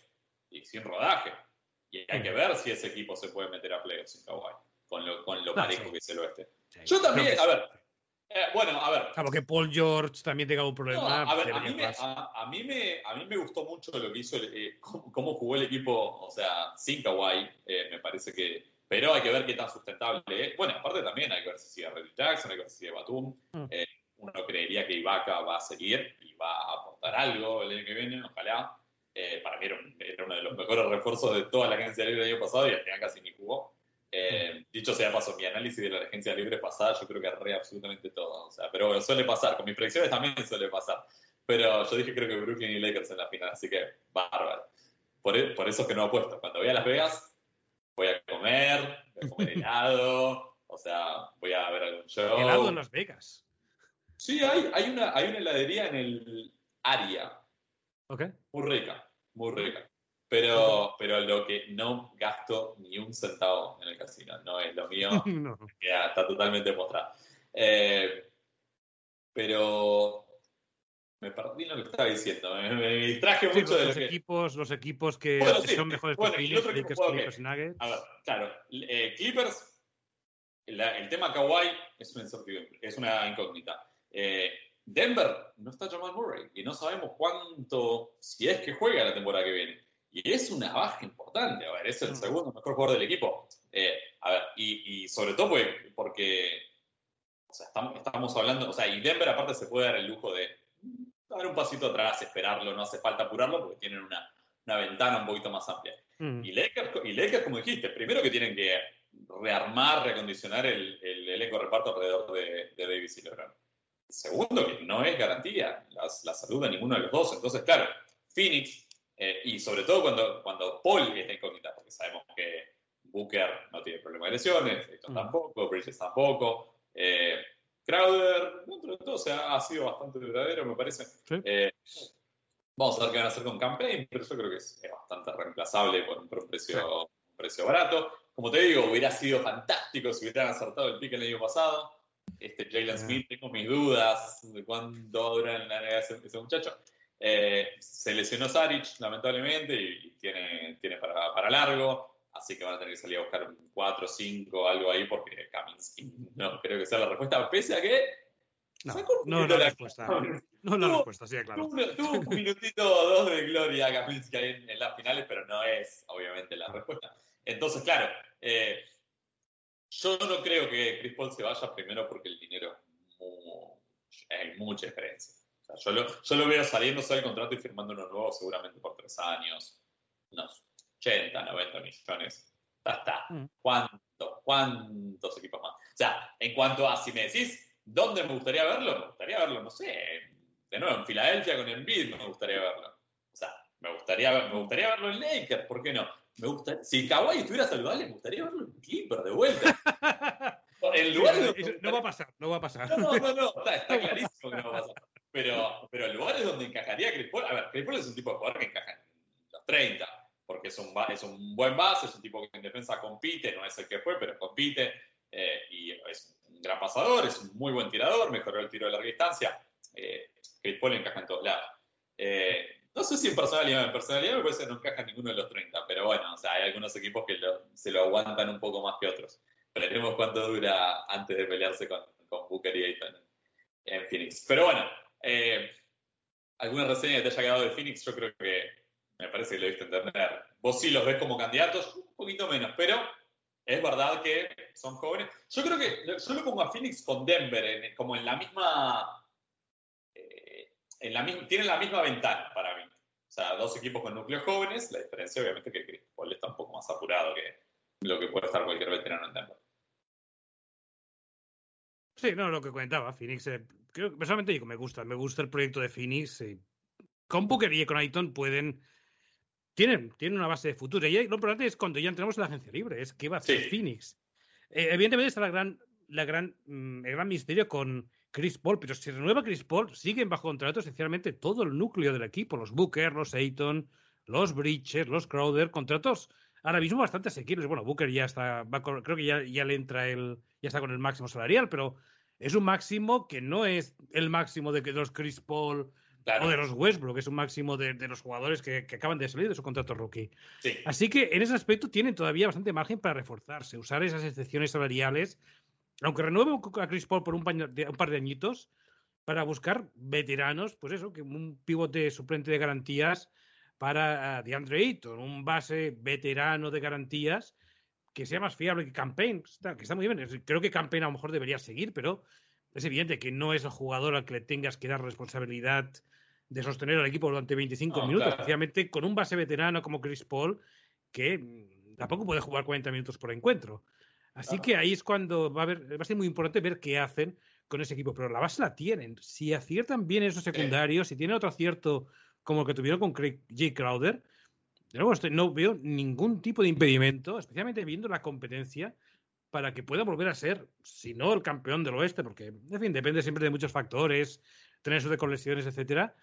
y sin rodaje. Y hay que ver si ese equipo se puede meter a playoffs sin Kawhi, con lo, con lo parejo que es el oeste. Yo también, a ver, eh, bueno, a ver. Claro, que Paul George también tenga un problema. a ver, a mí, me, a, mí me, a mí me gustó mucho lo que hizo, eh, cómo, jugó el equipo, o sea, sin Kawhi, eh, me parece que. Pero hay que ver qué tan sustentable es. Bueno, aparte también hay que ver si sigue Reggie Jackson, hay que ver si sigue Batum. Mm. uno creería que Ibaka va a seguir y va a aportar algo el año que viene, ojalá. para mí era, uno de los mejores refuerzos de toda la agencia libre del año pasado y al final casi ni jugó. Eh, dicho sea paso, mi análisis de la agencia libre pasada, yo creo que arre absolutamente todo. O sea, pero bueno, suele pasar. Con mis predicciones también suele pasar. Pero yo dije creo que Brooklyn y Lakers en la final, así que bárbaro. Por, e, por eso es que no apuesto. Cuando voy a Las Vegas, voy a comer, voy a comer (laughs) helado, o sea, voy a ver algún show. ¿Helado en Las Vegas? Sí, hay, hay, una, hay una heladería en el área. Ok. Muy rica, muy rica. Pero, pero lo que no gasto ni un centavo en el casino, no es lo mío, (laughs) está totalmente mostrado. Eh, pero me perdí lo que estaba diciendo, me, distraje mucho de los equipos, Los equipos que, son mejores que Clippers, Clippers Nuggets. A ver, claro, eh, Clippers, el tema Kawhi es una, es una incógnita. Eh, Denver no está Jamal Murray y no sabemos cuánto, si es que juega la temporada que viene. Y es una baja importante, a ver, es el mm. segundo mejor jugador del equipo. Eh, a ver, y, sobre todo porque, o sea, estamos, hablando, o sea, y Denver aparte se puede dar el lujo de dar un pasito atrás, esperarlo, no hace falta apurarlo porque tienen una, ventana un poquito más amplia. Mm. Y, Lakers, y Lakers, como dijiste, primero que tienen que rearmar, recondicionar el, el elenco reparto alrededor de, Davis y LeBron. Segundo, que no es garantía la, la salud de ninguno de los dos. Entonces, claro, Phoenix eh, y sobre todo cuando, cuando Paul está incógnita, porque sabemos que Booker no tiene problema de lesiones, esto mm. tampoco, Bridges tampoco. Eh, Crowder, dentro de todo, ha sido bastante verdadero, me parece. Eh, vamos a ver qué van a hacer con Campaign, pero yo creo que es, bastante reemplazable por, un precio, un precio barato. Como te digo, hubiera sido fantástico si hubieran acertado el pick el año pasado. Este Jalen Smith, tengo mis dudas de cuánto dura en la negación ese muchacho. Eh, se lesionó Saric, lamentablemente, y tiene, tiene para, para, largo, así que van a tener que salir a buscar un 4, 5, algo ahí, porque Kaminsky no creo que sea la respuesta, pese a que. No, no, no la respuesta. No, la respuesta, sí, claro. Tuvo, un minutito o dos de gloria Kaminsky ahí en, las finales, pero no es, obviamente, la respuesta. Entonces, claro, eh, yo no creo que Chris Paul se vaya primero porque el dinero hay mucha diferencia yo, lo, veo saliéndose del contrato y firmando uno nuevo seguramente por tres años, unos 80, 90 millones. Ya está. Mm. ¿Cuántos, cuántos equipos más? O sea, en cuanto a si me decís dónde me gustaría verlo, me gustaría verlo, no sé, de nuevo, en Filadelfia con Embiid me gustaría verlo. O sea, me gustaría, me gustaría verlo en Lakers, ¿por qué no? Me gusta, si Kawhi estuviera saludable, me gustaría verlo en Clipper de vuelta. (laughs) En lugar de... No va a pasar, no va a pasar. No, no, no, está, está clarísimo que no va a pasar. Pero, pero lugares donde encajaría Paul, a ver, Paul es un tipo de jugador que encaja en los 30, porque es un, es un buen base, es un tipo que en defensa compite, no es el que fue, pero compite, eh, y es un gran pasador, es un muy buen tirador, mejoró el tiro de larga distancia. Eh, encaja en todos lados. Eh, no sé si en personalidad, en personalidad me parece que no encaja en ninguno de los 30, pero bueno, o sea, hay algunos equipos que se lo aguantan un poco más que otros. Veremos cuánto dura antes de pelearse con, Booker y Ayton en Phoenix. Pero bueno, eh, ¿Alguna reseña que te haya quedado de Phoenix? Yo creo que me parece que lo viste entender. Vos sí los ves como candidatos, un poquito menos, pero es verdad que son jóvenes. Yo creo que yo lo pongo a Phoenix con Denver, como en la misma. Eh, tienen la misma ventana para mí. O sea, dos equipos con núcleos jóvenes. La diferencia, obviamente, que Chris Paul está un poco más apurado que lo que puede estar cualquier veterano en Denver. Sí, no, lo que comentaba, Phoenix eh, creo, personalmente digo, me gusta, me gusta el proyecto de Phoenix. con Booker y con Ayton pueden tienen, tienen una base de futuro. Y lo importante es cuando ya entramos en la agencia libre, es qué va a hacer Phoenix. Eh, evidentemente está la gran, la gran, mm, el gran misterio con Chris Paul, pero si renueva Chris Paul, siguen bajo contrato esencialmente todo el núcleo del equipo, los Booker, los Ayton, los Bridges, los Crowder, contratos ahora mismo bastante asequibles. Bueno, Booker ya está, creo que ya, ya le entra el, ya está con el máximo salarial, pero es un máximo que no es el máximo de, los Chris Paul o de los Westbrook, es un máximo de, los jugadores que, acaban de salir de su contrato rookie. Así que en ese aspecto tienen todavía bastante margen para reforzarse, usar esas excepciones salariales, aunque renueve a Chris Paul por un, un par de añitos, para buscar veteranos, pues eso, que un pivote suplente de garantías para DeAndre Ayton, un base veterano de garantías que sea más fiable que Campaign, que está muy bien. Creo que Campaign a lo mejor debería seguir, pero es evidente que no es el jugador al que le tengas que dar responsabilidad de sostener al equipo durante 25 minutos, especialmente con un base veterano como Chris Paul, que mm, tampoco puede jugar 40 minutos por encuentro. Así que ahí es cuando va a, va a ser muy importante ver qué hacen con ese equipo. Pero la base la tienen. Si aciertan bien esos secundarios, si tienen otro acierto como el que tuvieron con Craig J. Crowder, no veo ningún tipo de impedimento, especialmente viendo la competencia, para que pueda volver a ser, si no el campeón del oeste, porque, en fin, depende siempre de muchos factores, tener eso de colecciones, etcétera.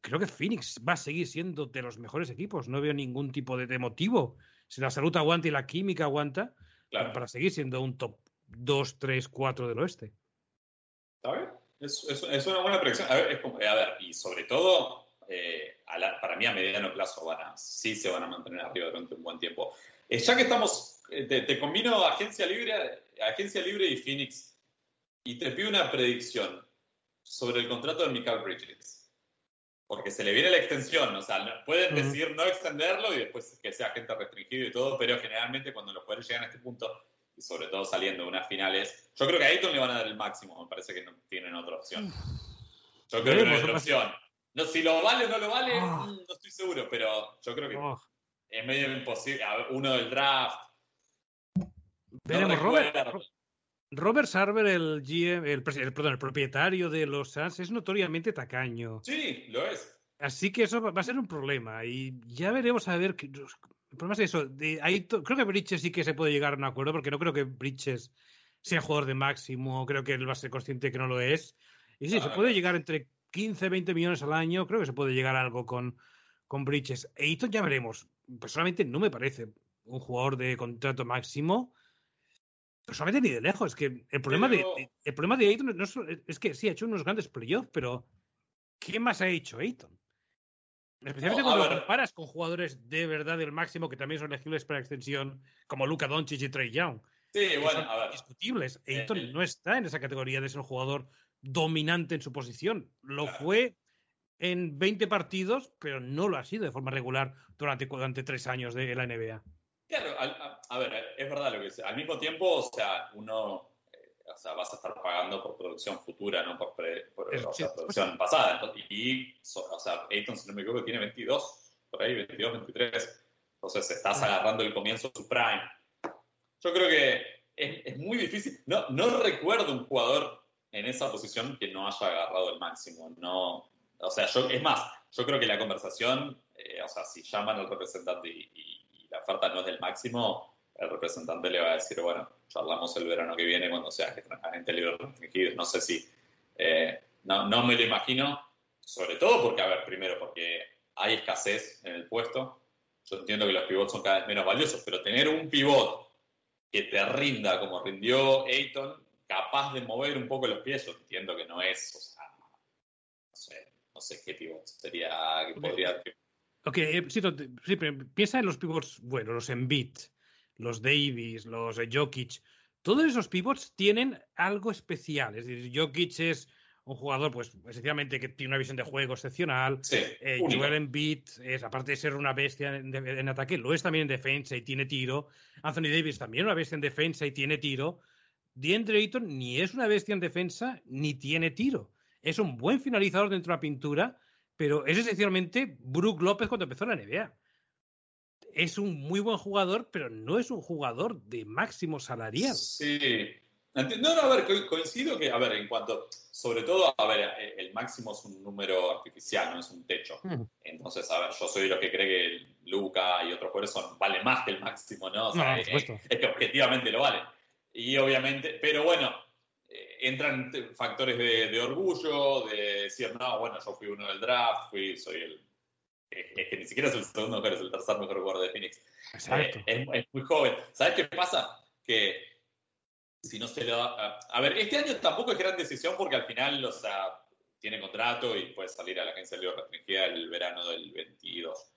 Creo que Phoenix va a seguir siendo de los mejores equipos. No veo ningún tipo de, motivo. Si la salud aguanta y la química aguanta, para, seguir siendo un top 2, 3, 4 del oeste. A ver, es, una buena predicción. A ver, a ver y sobre todo, eh, para mí a mediano plazo van a, sí se van a mantener arriba durante un buen tiempo. Eh, ya que estamos, eh, te, combino agencia libre, agencia libre y Phoenix y te pido una predicción sobre el contrato de Michael Bridges. Porque se le viene la extensión, o sea, pueden decir no extenderlo y después que sea agente restringido y todo, pero generalmente cuando los jugadores llegan a este punto, y sobre todo saliendo de unas finales, yo creo que a Ayton le van a dar el máximo, me parece que no tienen otra opción. Yo creo que no hay otra opción. No, si lo vale o no lo vale, ah. mm, no estoy seguro, pero yo creo que oh. es medio imposible. Uno del draft. Veremos, Robert, Robert Sarver, el GM, el, perdón, el propietario de los Suns, es notoriamente tacaño. Sí, lo es. Así que eso va a ser un problema y ya veremos a ver. el problema es eso. creo que Bridges sí que se puede llegar a un acuerdo porque no creo que Bridges sea jugador de máximo. Creo que él va a ser consciente que no lo es. Y sí, se puede llegar entre 15, 20 millones al año, creo que se puede llegar a algo con, con Bridges. Eiton ya veremos. Personalmente no me parece un jugador de contrato máximo. Personalmente ni de lejos. Es que el problema de el problema de Ayton es, que sí ha hecho unos grandes playoffs, pero ¿qué más ha hecho Ayton? Especialmente cuando lo comparas con jugadores de verdad del máximo que también son elegibles para extensión, como Luca Doncic y Trey Young. Sí, bueno, a ver. Discutibles. Ayton no está en esa categoría de ser un jugador dominante en su posición. Lo fue en 20 partidos, pero no lo ha sido de forma regular durante, durante tres años de la NBA. Claro, a, ver, es verdad lo que dice. Al mismo tiempo, o sea, uno, eh, o sea, vas a estar pagando por producción futura, no por, producción pasada. y, o sea, Ayton, si no me equivoco, tiene 22, por ahí, 22, 23. Entonces, estás agarrando el comienzo de su prime. Yo creo que es, es muy difícil. No, no recuerdo un jugador en esa posición que no haya agarrado el máximo. No, o sea, yo, es más, yo creo que la conversación, eh, o sea, si llaman al representante y, la oferta no es del máximo, el representante le va a decir, bueno, charlamos el verano que viene cuando sea agente libre restringido. No sé si, eh, no, no me lo imagino, sobre todo porque, a ver, primero porque hay escasez en el puesto. Yo entiendo que los pivots son cada vez menos valiosos, pero tener un pivot que te rinda como rindió Ayton capaz de mover un poco los pies, yo entiendo que no es, o sea, no sé, no sé qué pivot sería que podría... Ok, eh, sí, sí, piensa en los pivots, bueno, los Embiid, los Davis, los Jokic, todos esos pivots tienen algo especial, es decir, Jokic es un jugador, pues, esencialmente que tiene una visión de juego excepcional. Sí, eh, Joel Embiid es, aparte de ser una bestia en, en, ataque, lo es también en defensa y tiene tiro. Anthony Davis también una bestia en defensa y tiene tiro. DeAndre Ayton ni es una bestia en defensa ni tiene tiro. Es un buen finalizador dentro de la pintura, pero es esencialmente Brook López cuando empezó la NBA. Es un muy buen jugador, pero no es un jugador de máximo salarial. Sí. No, no, a ver, coincido que, a ver, en cuanto, sobre todo, a ver, eh, el máximo es un número artificial, no es un techo. Entonces, a ver, yo soy de los que cree que Luca y otros jugadores son, vale más que el máximo, ¿no? O sea, es, que objetivamente lo vale. Y obviamente, pero bueno, eh, entran factores de, orgullo, de decir, no, bueno, yo fui uno del draft, fui, soy el. Es, que ni siquiera es el segundo mejor, es el tercer mejor jugador de Phoenix. Exacto. Eh, es, muy joven. ¿Sabes qué pasa? Que si no se lo da. A, ver, este año tampoco es gran decisión porque al final, o sea, tiene contrato y puede salir a la agencia de restringida el verano del 22.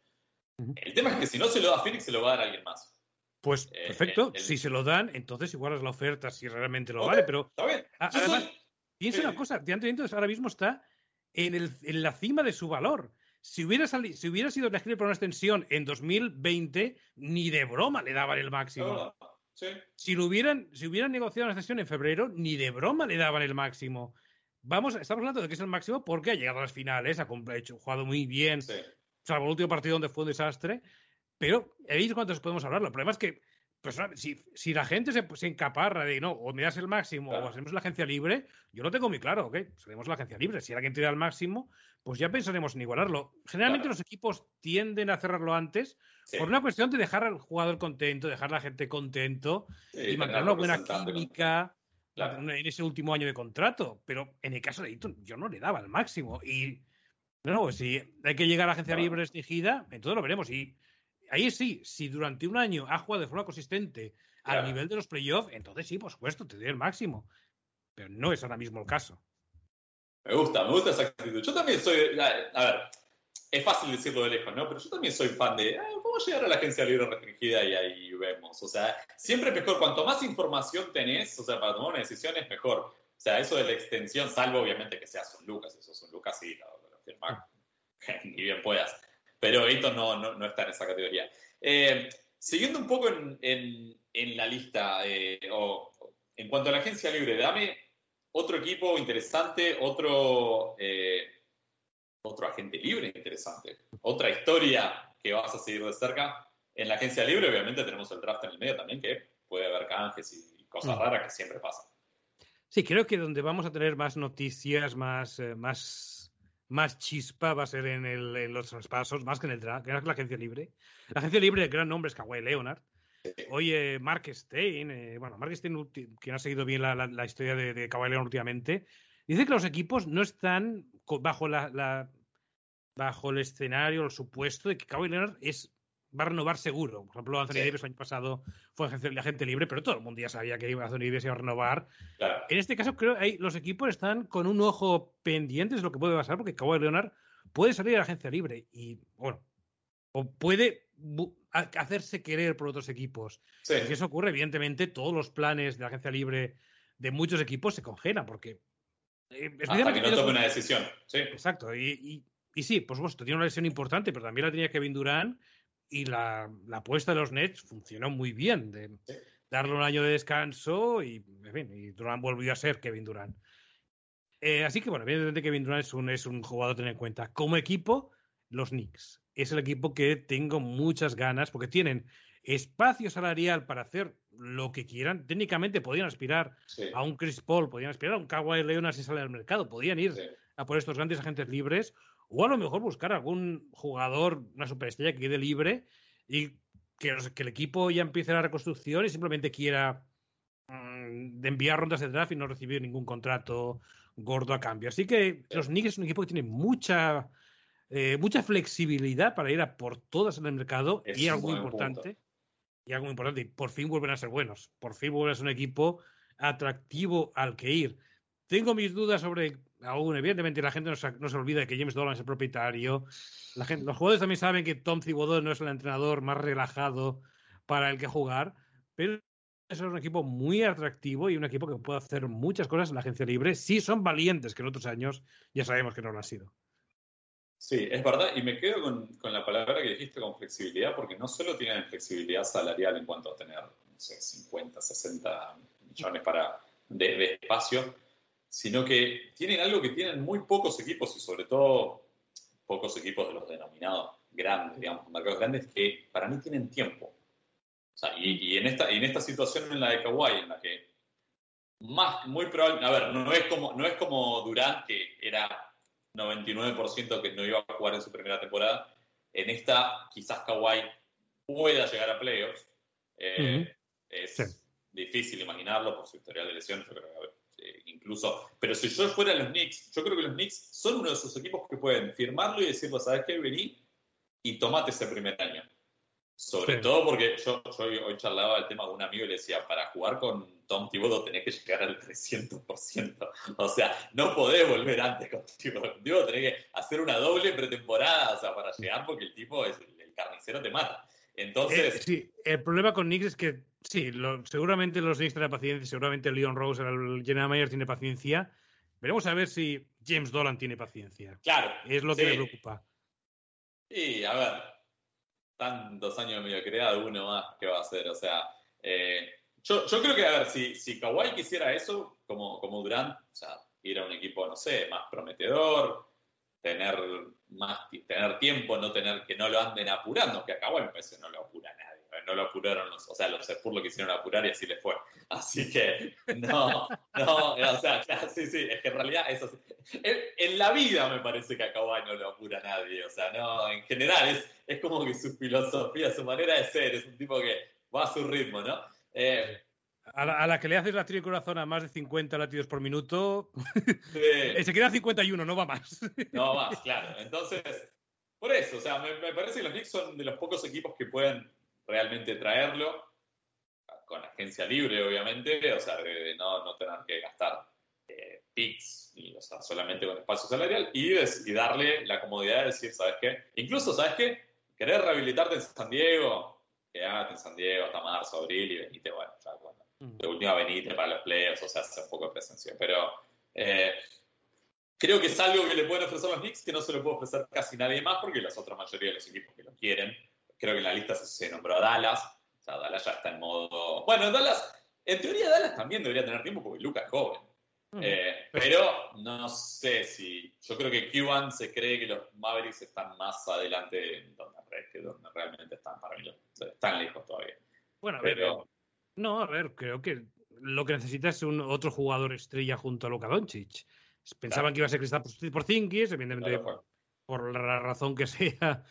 El tema es que si no se lo da a Phoenix, se lo va a dar a alguien más. Pues eh, perfecto, si se lo dan, entonces igual es la oferta, si realmente lo vale, pero además, piensa una cosa, entonces ahora mismo está en, el, en, la cima de su valor. Si hubiera, si hubiera sido elegible por una extensión en 2020, ni de broma le daban el máximo. Si, lo hubieran, si hubieran negociado una extensión en febrero, ni de broma le daban el máximo. Vamos, estamos hablando de que es el máximo porque ha llegado a las finales, ha hecho, jugado muy bien, salvo el último partido donde fue un desastre, pero es cuántos podemos hablar. El problema es que pues, si, si, la gente se, se, encaparra de no, o me das el máximo o hacemos la agencia libre, yo lo tengo muy claro, ¿ok? Seremos la agencia libre. Si alguien tira el máximo, pues ya pensaremos en igualarlo. Generalmente los equipos tienden a cerrarlo antes por una cuestión de dejar al jugador contento, dejar a la gente contento y mantener una buena química en ese último año de contrato. Pero en el caso de Eaton, yo no le daba el máximo. Y no, si hay que llegar a la agencia libre restringida, entonces lo veremos. Y ahí sí, si durante un año ha jugado de forma consistente al nivel de los playoffs, entonces sí, por supuesto, te doy el máximo. Pero no es ahora mismo el caso. Me gusta, me gusta esa actitud. Yo también soy, a, ver, es fácil decirlo de lejos, ¿no? Pero yo también soy fan de, vamos a llegar a la agencia libre restringida y ahí vemos. O sea, siempre mejor, cuanto más información tenés, o sea, para tomar una decisión es mejor. O sea, eso de la extensión, salvo obviamente que seas un Lucas, eso es un Lucas, sí, lo, lo firmar, (laughs) ni bien puedas pero esto no, no, está en esa categoría. Eh, siguiendo un poco en, en, la lista, eh, o en cuanto a la agencia libre, dame otro equipo interesante, otro, eh, otro agente libre interesante, otra historia que vas a seguir de cerca. En la agencia libre, obviamente, tenemos el draft en el medio también, que puede haber canjes y cosas mm. raras que siempre pasan. Sí, creo que donde vamos a tener más noticias, más, más más chispa va a ser en, el, los traspasos, más que en el draft, que es la agencia libre. La agencia libre, el gran nombre es Kawhi Leonard. Oye, Mark Stein, eh, bueno, Mark Stein, quien ha seguido bien la, historia de, de Kawhi Leonard últimamente, dice que los equipos no están bajo, la, bajo el escenario, el supuesto de que Kawhi Leonard es va a renovar seguro. Por ejemplo, Anthony Davis el año pasado fue agente libre, pero todo el mundo ya sabía que Anthony Davis iba a renovar. En este caso, creo que los equipos están con un ojo pendiente de lo que puede pasar, porque Kawhi Leonard puede salir a la agencia libre y, bueno, o puede hacerse querer por otros equipos. Si eso ocurre, evidentemente, todos los planes de la agencia libre de muchos equipos se congelan, porque... Eh, Hasta que no tome una decisión. Sí. Exacto. Y, y, sí, por supuesto, tiene una lesión importante, pero también la tenía Kevin Durant y la, apuesta de los Nets funcionó muy bien, de darle un año de descanso y, en fin, y Durant volvió a ser Kevin Durant. Eh, así que, bueno, evidentemente Kevin Durant es un, es un jugador a tener en cuenta. Como equipo, los Knicks. Es el equipo que tengo muchas ganas porque tienen espacio salarial para hacer lo que quieran. Técnicamente podían aspirar a un Chris Paul, podían aspirar a un Kawhi Leonard si sale al mercado, podían ir a por estos grandes agentes libres o a lo mejor buscar algún jugador, una superestrella que quede libre y que, el equipo ya empiece la reconstrucción y simplemente quiera mm, enviar rondas de draft y no recibir ningún contrato gordo a cambio. Así que los Knicks es un equipo que tiene mucha, eh, mucha flexibilidad para ir a por todas en el mercado y algo importante. Y algo importante, y por fin vuelven a ser buenos. Por fin vuelven a ser un equipo atractivo al que ir. Tengo mis dudas sobre aún, evidentemente, la gente no se, no se, olvida de que James Dolan es el propietario. La gente, los jugadores también saben que Tom Thibodeau no es el entrenador más relajado para el que jugar, pero es un equipo muy atractivo y un equipo que puede hacer muchas cosas en la agencia libre si son valientes, que en otros años ya sabemos que no lo han sido. Sí, es verdad, y me quedo con, con, la palabra que dijiste con flexibilidad, porque no solo tienen flexibilidad salarial en cuanto a tener, no sé, 50, 60 millones para, de, de espacio, sino que tienen algo que tienen muy pocos equipos y sobre todo pocos equipos de los denominados grandes, digamos, mercados grandes, que para mí tienen tiempo. y, en esta, en esta situación en la de Kawhi, en la que más, muy probable, a ver, no es como, no es como Durant, que era 99% que no iba a jugar en su primera temporada. En esta, quizás Kawhi pueda llegar a playoffs. Eh, es difícil imaginarlo por su historial de lesiones, yo creo que eh, incluso. Pero si yo fuera los Knicks, yo creo que los Knicks son uno de esos equipos que pueden firmarlo y decirlo, ¿sabes qué? Vení y tomate ese primer año. Sobre todo porque yo, hoy, charlaba el tema con un amigo y le decía, para jugar con Tom Thibodeau tenés que llegar al 300%. (laughs) O sea, no podés volver antes con Thibodeau. tenés que hacer una doble pretemporada o sea, para llegar porque el tipo, es, el carnicero te mata. Entonces... Eh, sí, el problema con Knicks es que sí, seguramente los Knicks tienen paciencia, seguramente Leon Rose, el general Mayer tiene paciencia. Veremos a ver si James Dolan tiene paciencia. Claro. Es lo que me preocupa. Sí, a ver, tantos años de mediocridad, uno más, ¿qué va a hacer? O sea, eh, yo, yo, creo que, a ver, si, si Kawhi quisiera eso, como, como Durant, o sea, ir a un equipo, no sé, más prometedor, tener más tener tiempo, no tener que no lo anden apurando, que a Kawhi me parece que no lo apura nadie, no lo apuraron los, o sea, los Spurs lo quisieron apurar y así les fue. (laughs) Así que, no, no, o sea, sí, sí, es que en realidad eso en, en, la vida me parece que a Kawhi no lo apura nadie, o sea, no, en general es, es como que su filosofía, su manera de ser, es un tipo que va a su ritmo, ¿no? Eh, a, la, que le haces la corazón a más de 50 latidos por minuto, (laughs) se queda 51, no va más. (laughs) no va más, claro. Entonces, por eso, o sea, me, parece que los Knicks son de los pocos equipos que pueden realmente traerlo, con agencia libre, obviamente, o sea, de, no, no, tener que gastar eh, picks, o sea, solamente con espacio salarial, y, y darle la comodidad de decir, ¿sabes qué? Incluso, ¿sabes qué? querer rehabilitarte en San Diego, quedate en San Diego hasta marzo, abril y venite, bueno, ya cuando de última venite para los playoffs, o sea, hace un poco de presencia. Pero eh, creo que es algo que le pueden ofrecer los Knicks que no se lo puede ofrecer casi nadie más porque las otras mayoría de los equipos que lo quieren, creo que en la lista se, nombró a Dallas, o sea, Dallas ya está en modo... Bueno, Dallas, en teoría Dallas también debería tener tiempo porque Lucas es joven. Eh, pero no sé si. Yo creo que Cuban se cree que los Mavericks están más adelante donde, que donde realmente están para mí. Están lejos todavía. Bueno, pero. No, a ver, creo que lo que necesita es un otro jugador estrella junto a Luka Doncic. Pensaban que iba a ser Cristal por Zinkis, evidentemente, por la razón que (laughs) sea,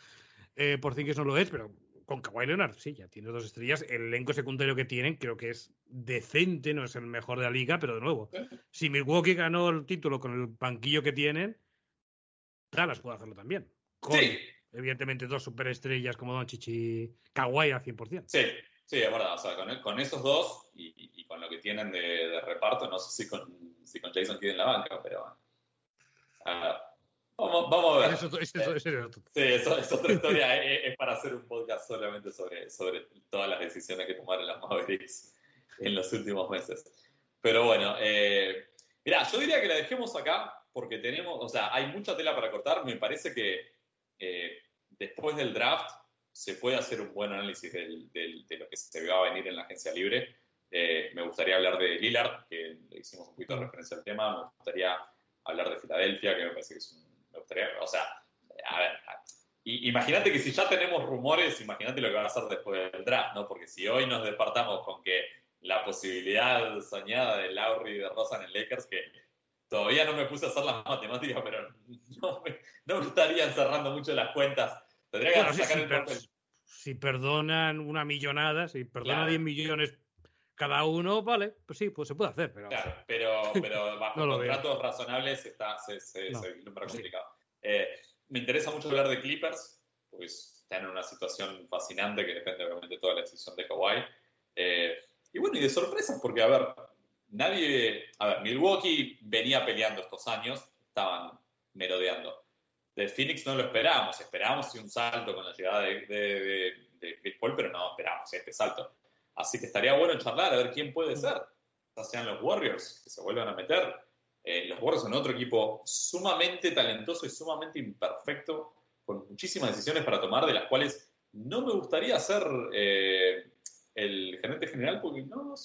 eh, por Zinkis no lo es, pero con Kawhi Leonard, sí, ya tiene dos estrellas. El elenco secundario que tienen creo que es decente, no es el mejor de la liga, pero de nuevo, si Milwaukee ganó el título con el banquillo que tienen, Dallas puede hacerlo también. Con, evidentemente, dos superestrellas como Doncic y Kawhi al 100%. Sí, sí, es verdad. O sea, con, esos dos y, con lo que tienen de, reparto, no sé si con, si con Jason Kidd en la banca, pero bueno. Ah, Vamos, a ver. sí, eso, es otra historia. (laughs) es, para hacer un podcast solamente sobre, sobre todas las decisiones que tomaron las Mavericks en los últimos meses. Pero bueno, eh, mira, yo diría que la dejemos acá porque tenemos, o sea, hay mucha tela para cortar. Me parece que eh, después del draft se puede hacer un buen análisis de lo que se va a venir en la agencia libre. Eh, me gustaría hablar de Lillard, que le hicimos un poquito de referencia al tema. Me gustaría hablar de Filadelfia, que me parece que es un o sea, a ver, imagínate que si ya tenemos rumores, imagínate lo que va a hacer después del draft, ¿no? Porque si hoy nos despertamos con que la posibilidad soñada de Lowry y de Rosa en Lakers, que todavía no me puse a hacer las matemáticas, pero no me, no estarían cerrando mucho las cuentas. Tendría que sacar si, el. Si perdonan una millonada, si perdonan 10 millones cada uno, vale, pues sí, pues se puede hacer, pero... Claro, pero, (laughs) pero bajo contratos razonables está, se, se, complicado. Eh, me interesa mucho hablar de Clippers, pues están en una situación fascinante que depende obviamente de toda la decisión de Kawhi. Eh, y bueno, y de sorpresas, porque a ver, nadie... A ver, Milwaukee venía peleando estos años, estaban merodeando. De Phoenix no lo esperábamos, esperábamos un salto con la llegada de, de, de, Paul, pero no esperábamos este salto. Así que estaría bueno charlar a ver quién puede ser. Ya sean los Warriors, que se vuelvan a meter. Eh, los Warriors son otro equipo sumamente talentoso y sumamente imperfecto, con muchísimas decisiones para tomar, de las cuales no me gustaría ser eh, el gerente general porque no.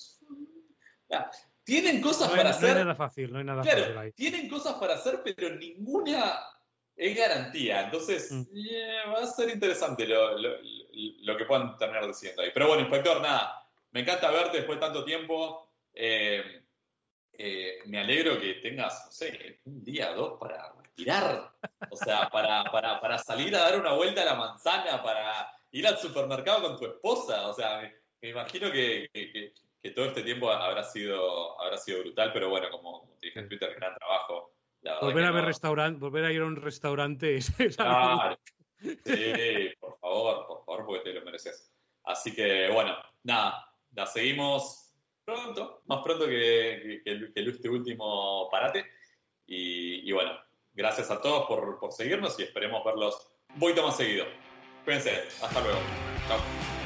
tienen cosas para hacer. No hay nada fácil, no hay nada fácil ahí. Tienen cosas para hacer, pero ninguna es garantía. Entonces, mm. eh, va a ser interesante lo, lo, que puedan terminar diciendo ahí. Pero bueno, inspector, nada. Me encanta verte después de tanto tiempo. Eh, eh, me alegro que tengas, no sé, un día o dos para respirar. O sea, para, para, para, salir a dar una vuelta a la manzana, para ir al supermercado con tu esposa. O sea, me, imagino que, que, todo este tiempo habrá sido, habrá sido brutal, pero bueno, como, te dije en Twitter, gran trabajo. Volver a ver restaurante, volver a ir a un restaurante es, (laughs) claro. Sí, por favor, por favor, porque te lo mereces. Así que bueno, nada, la seguimos pronto, más pronto que, el, este último parate. Y, bueno, gracias a todos por, por seguirnos y esperemos verlos un poquito más seguido. Cuídense, hasta luego. Chao.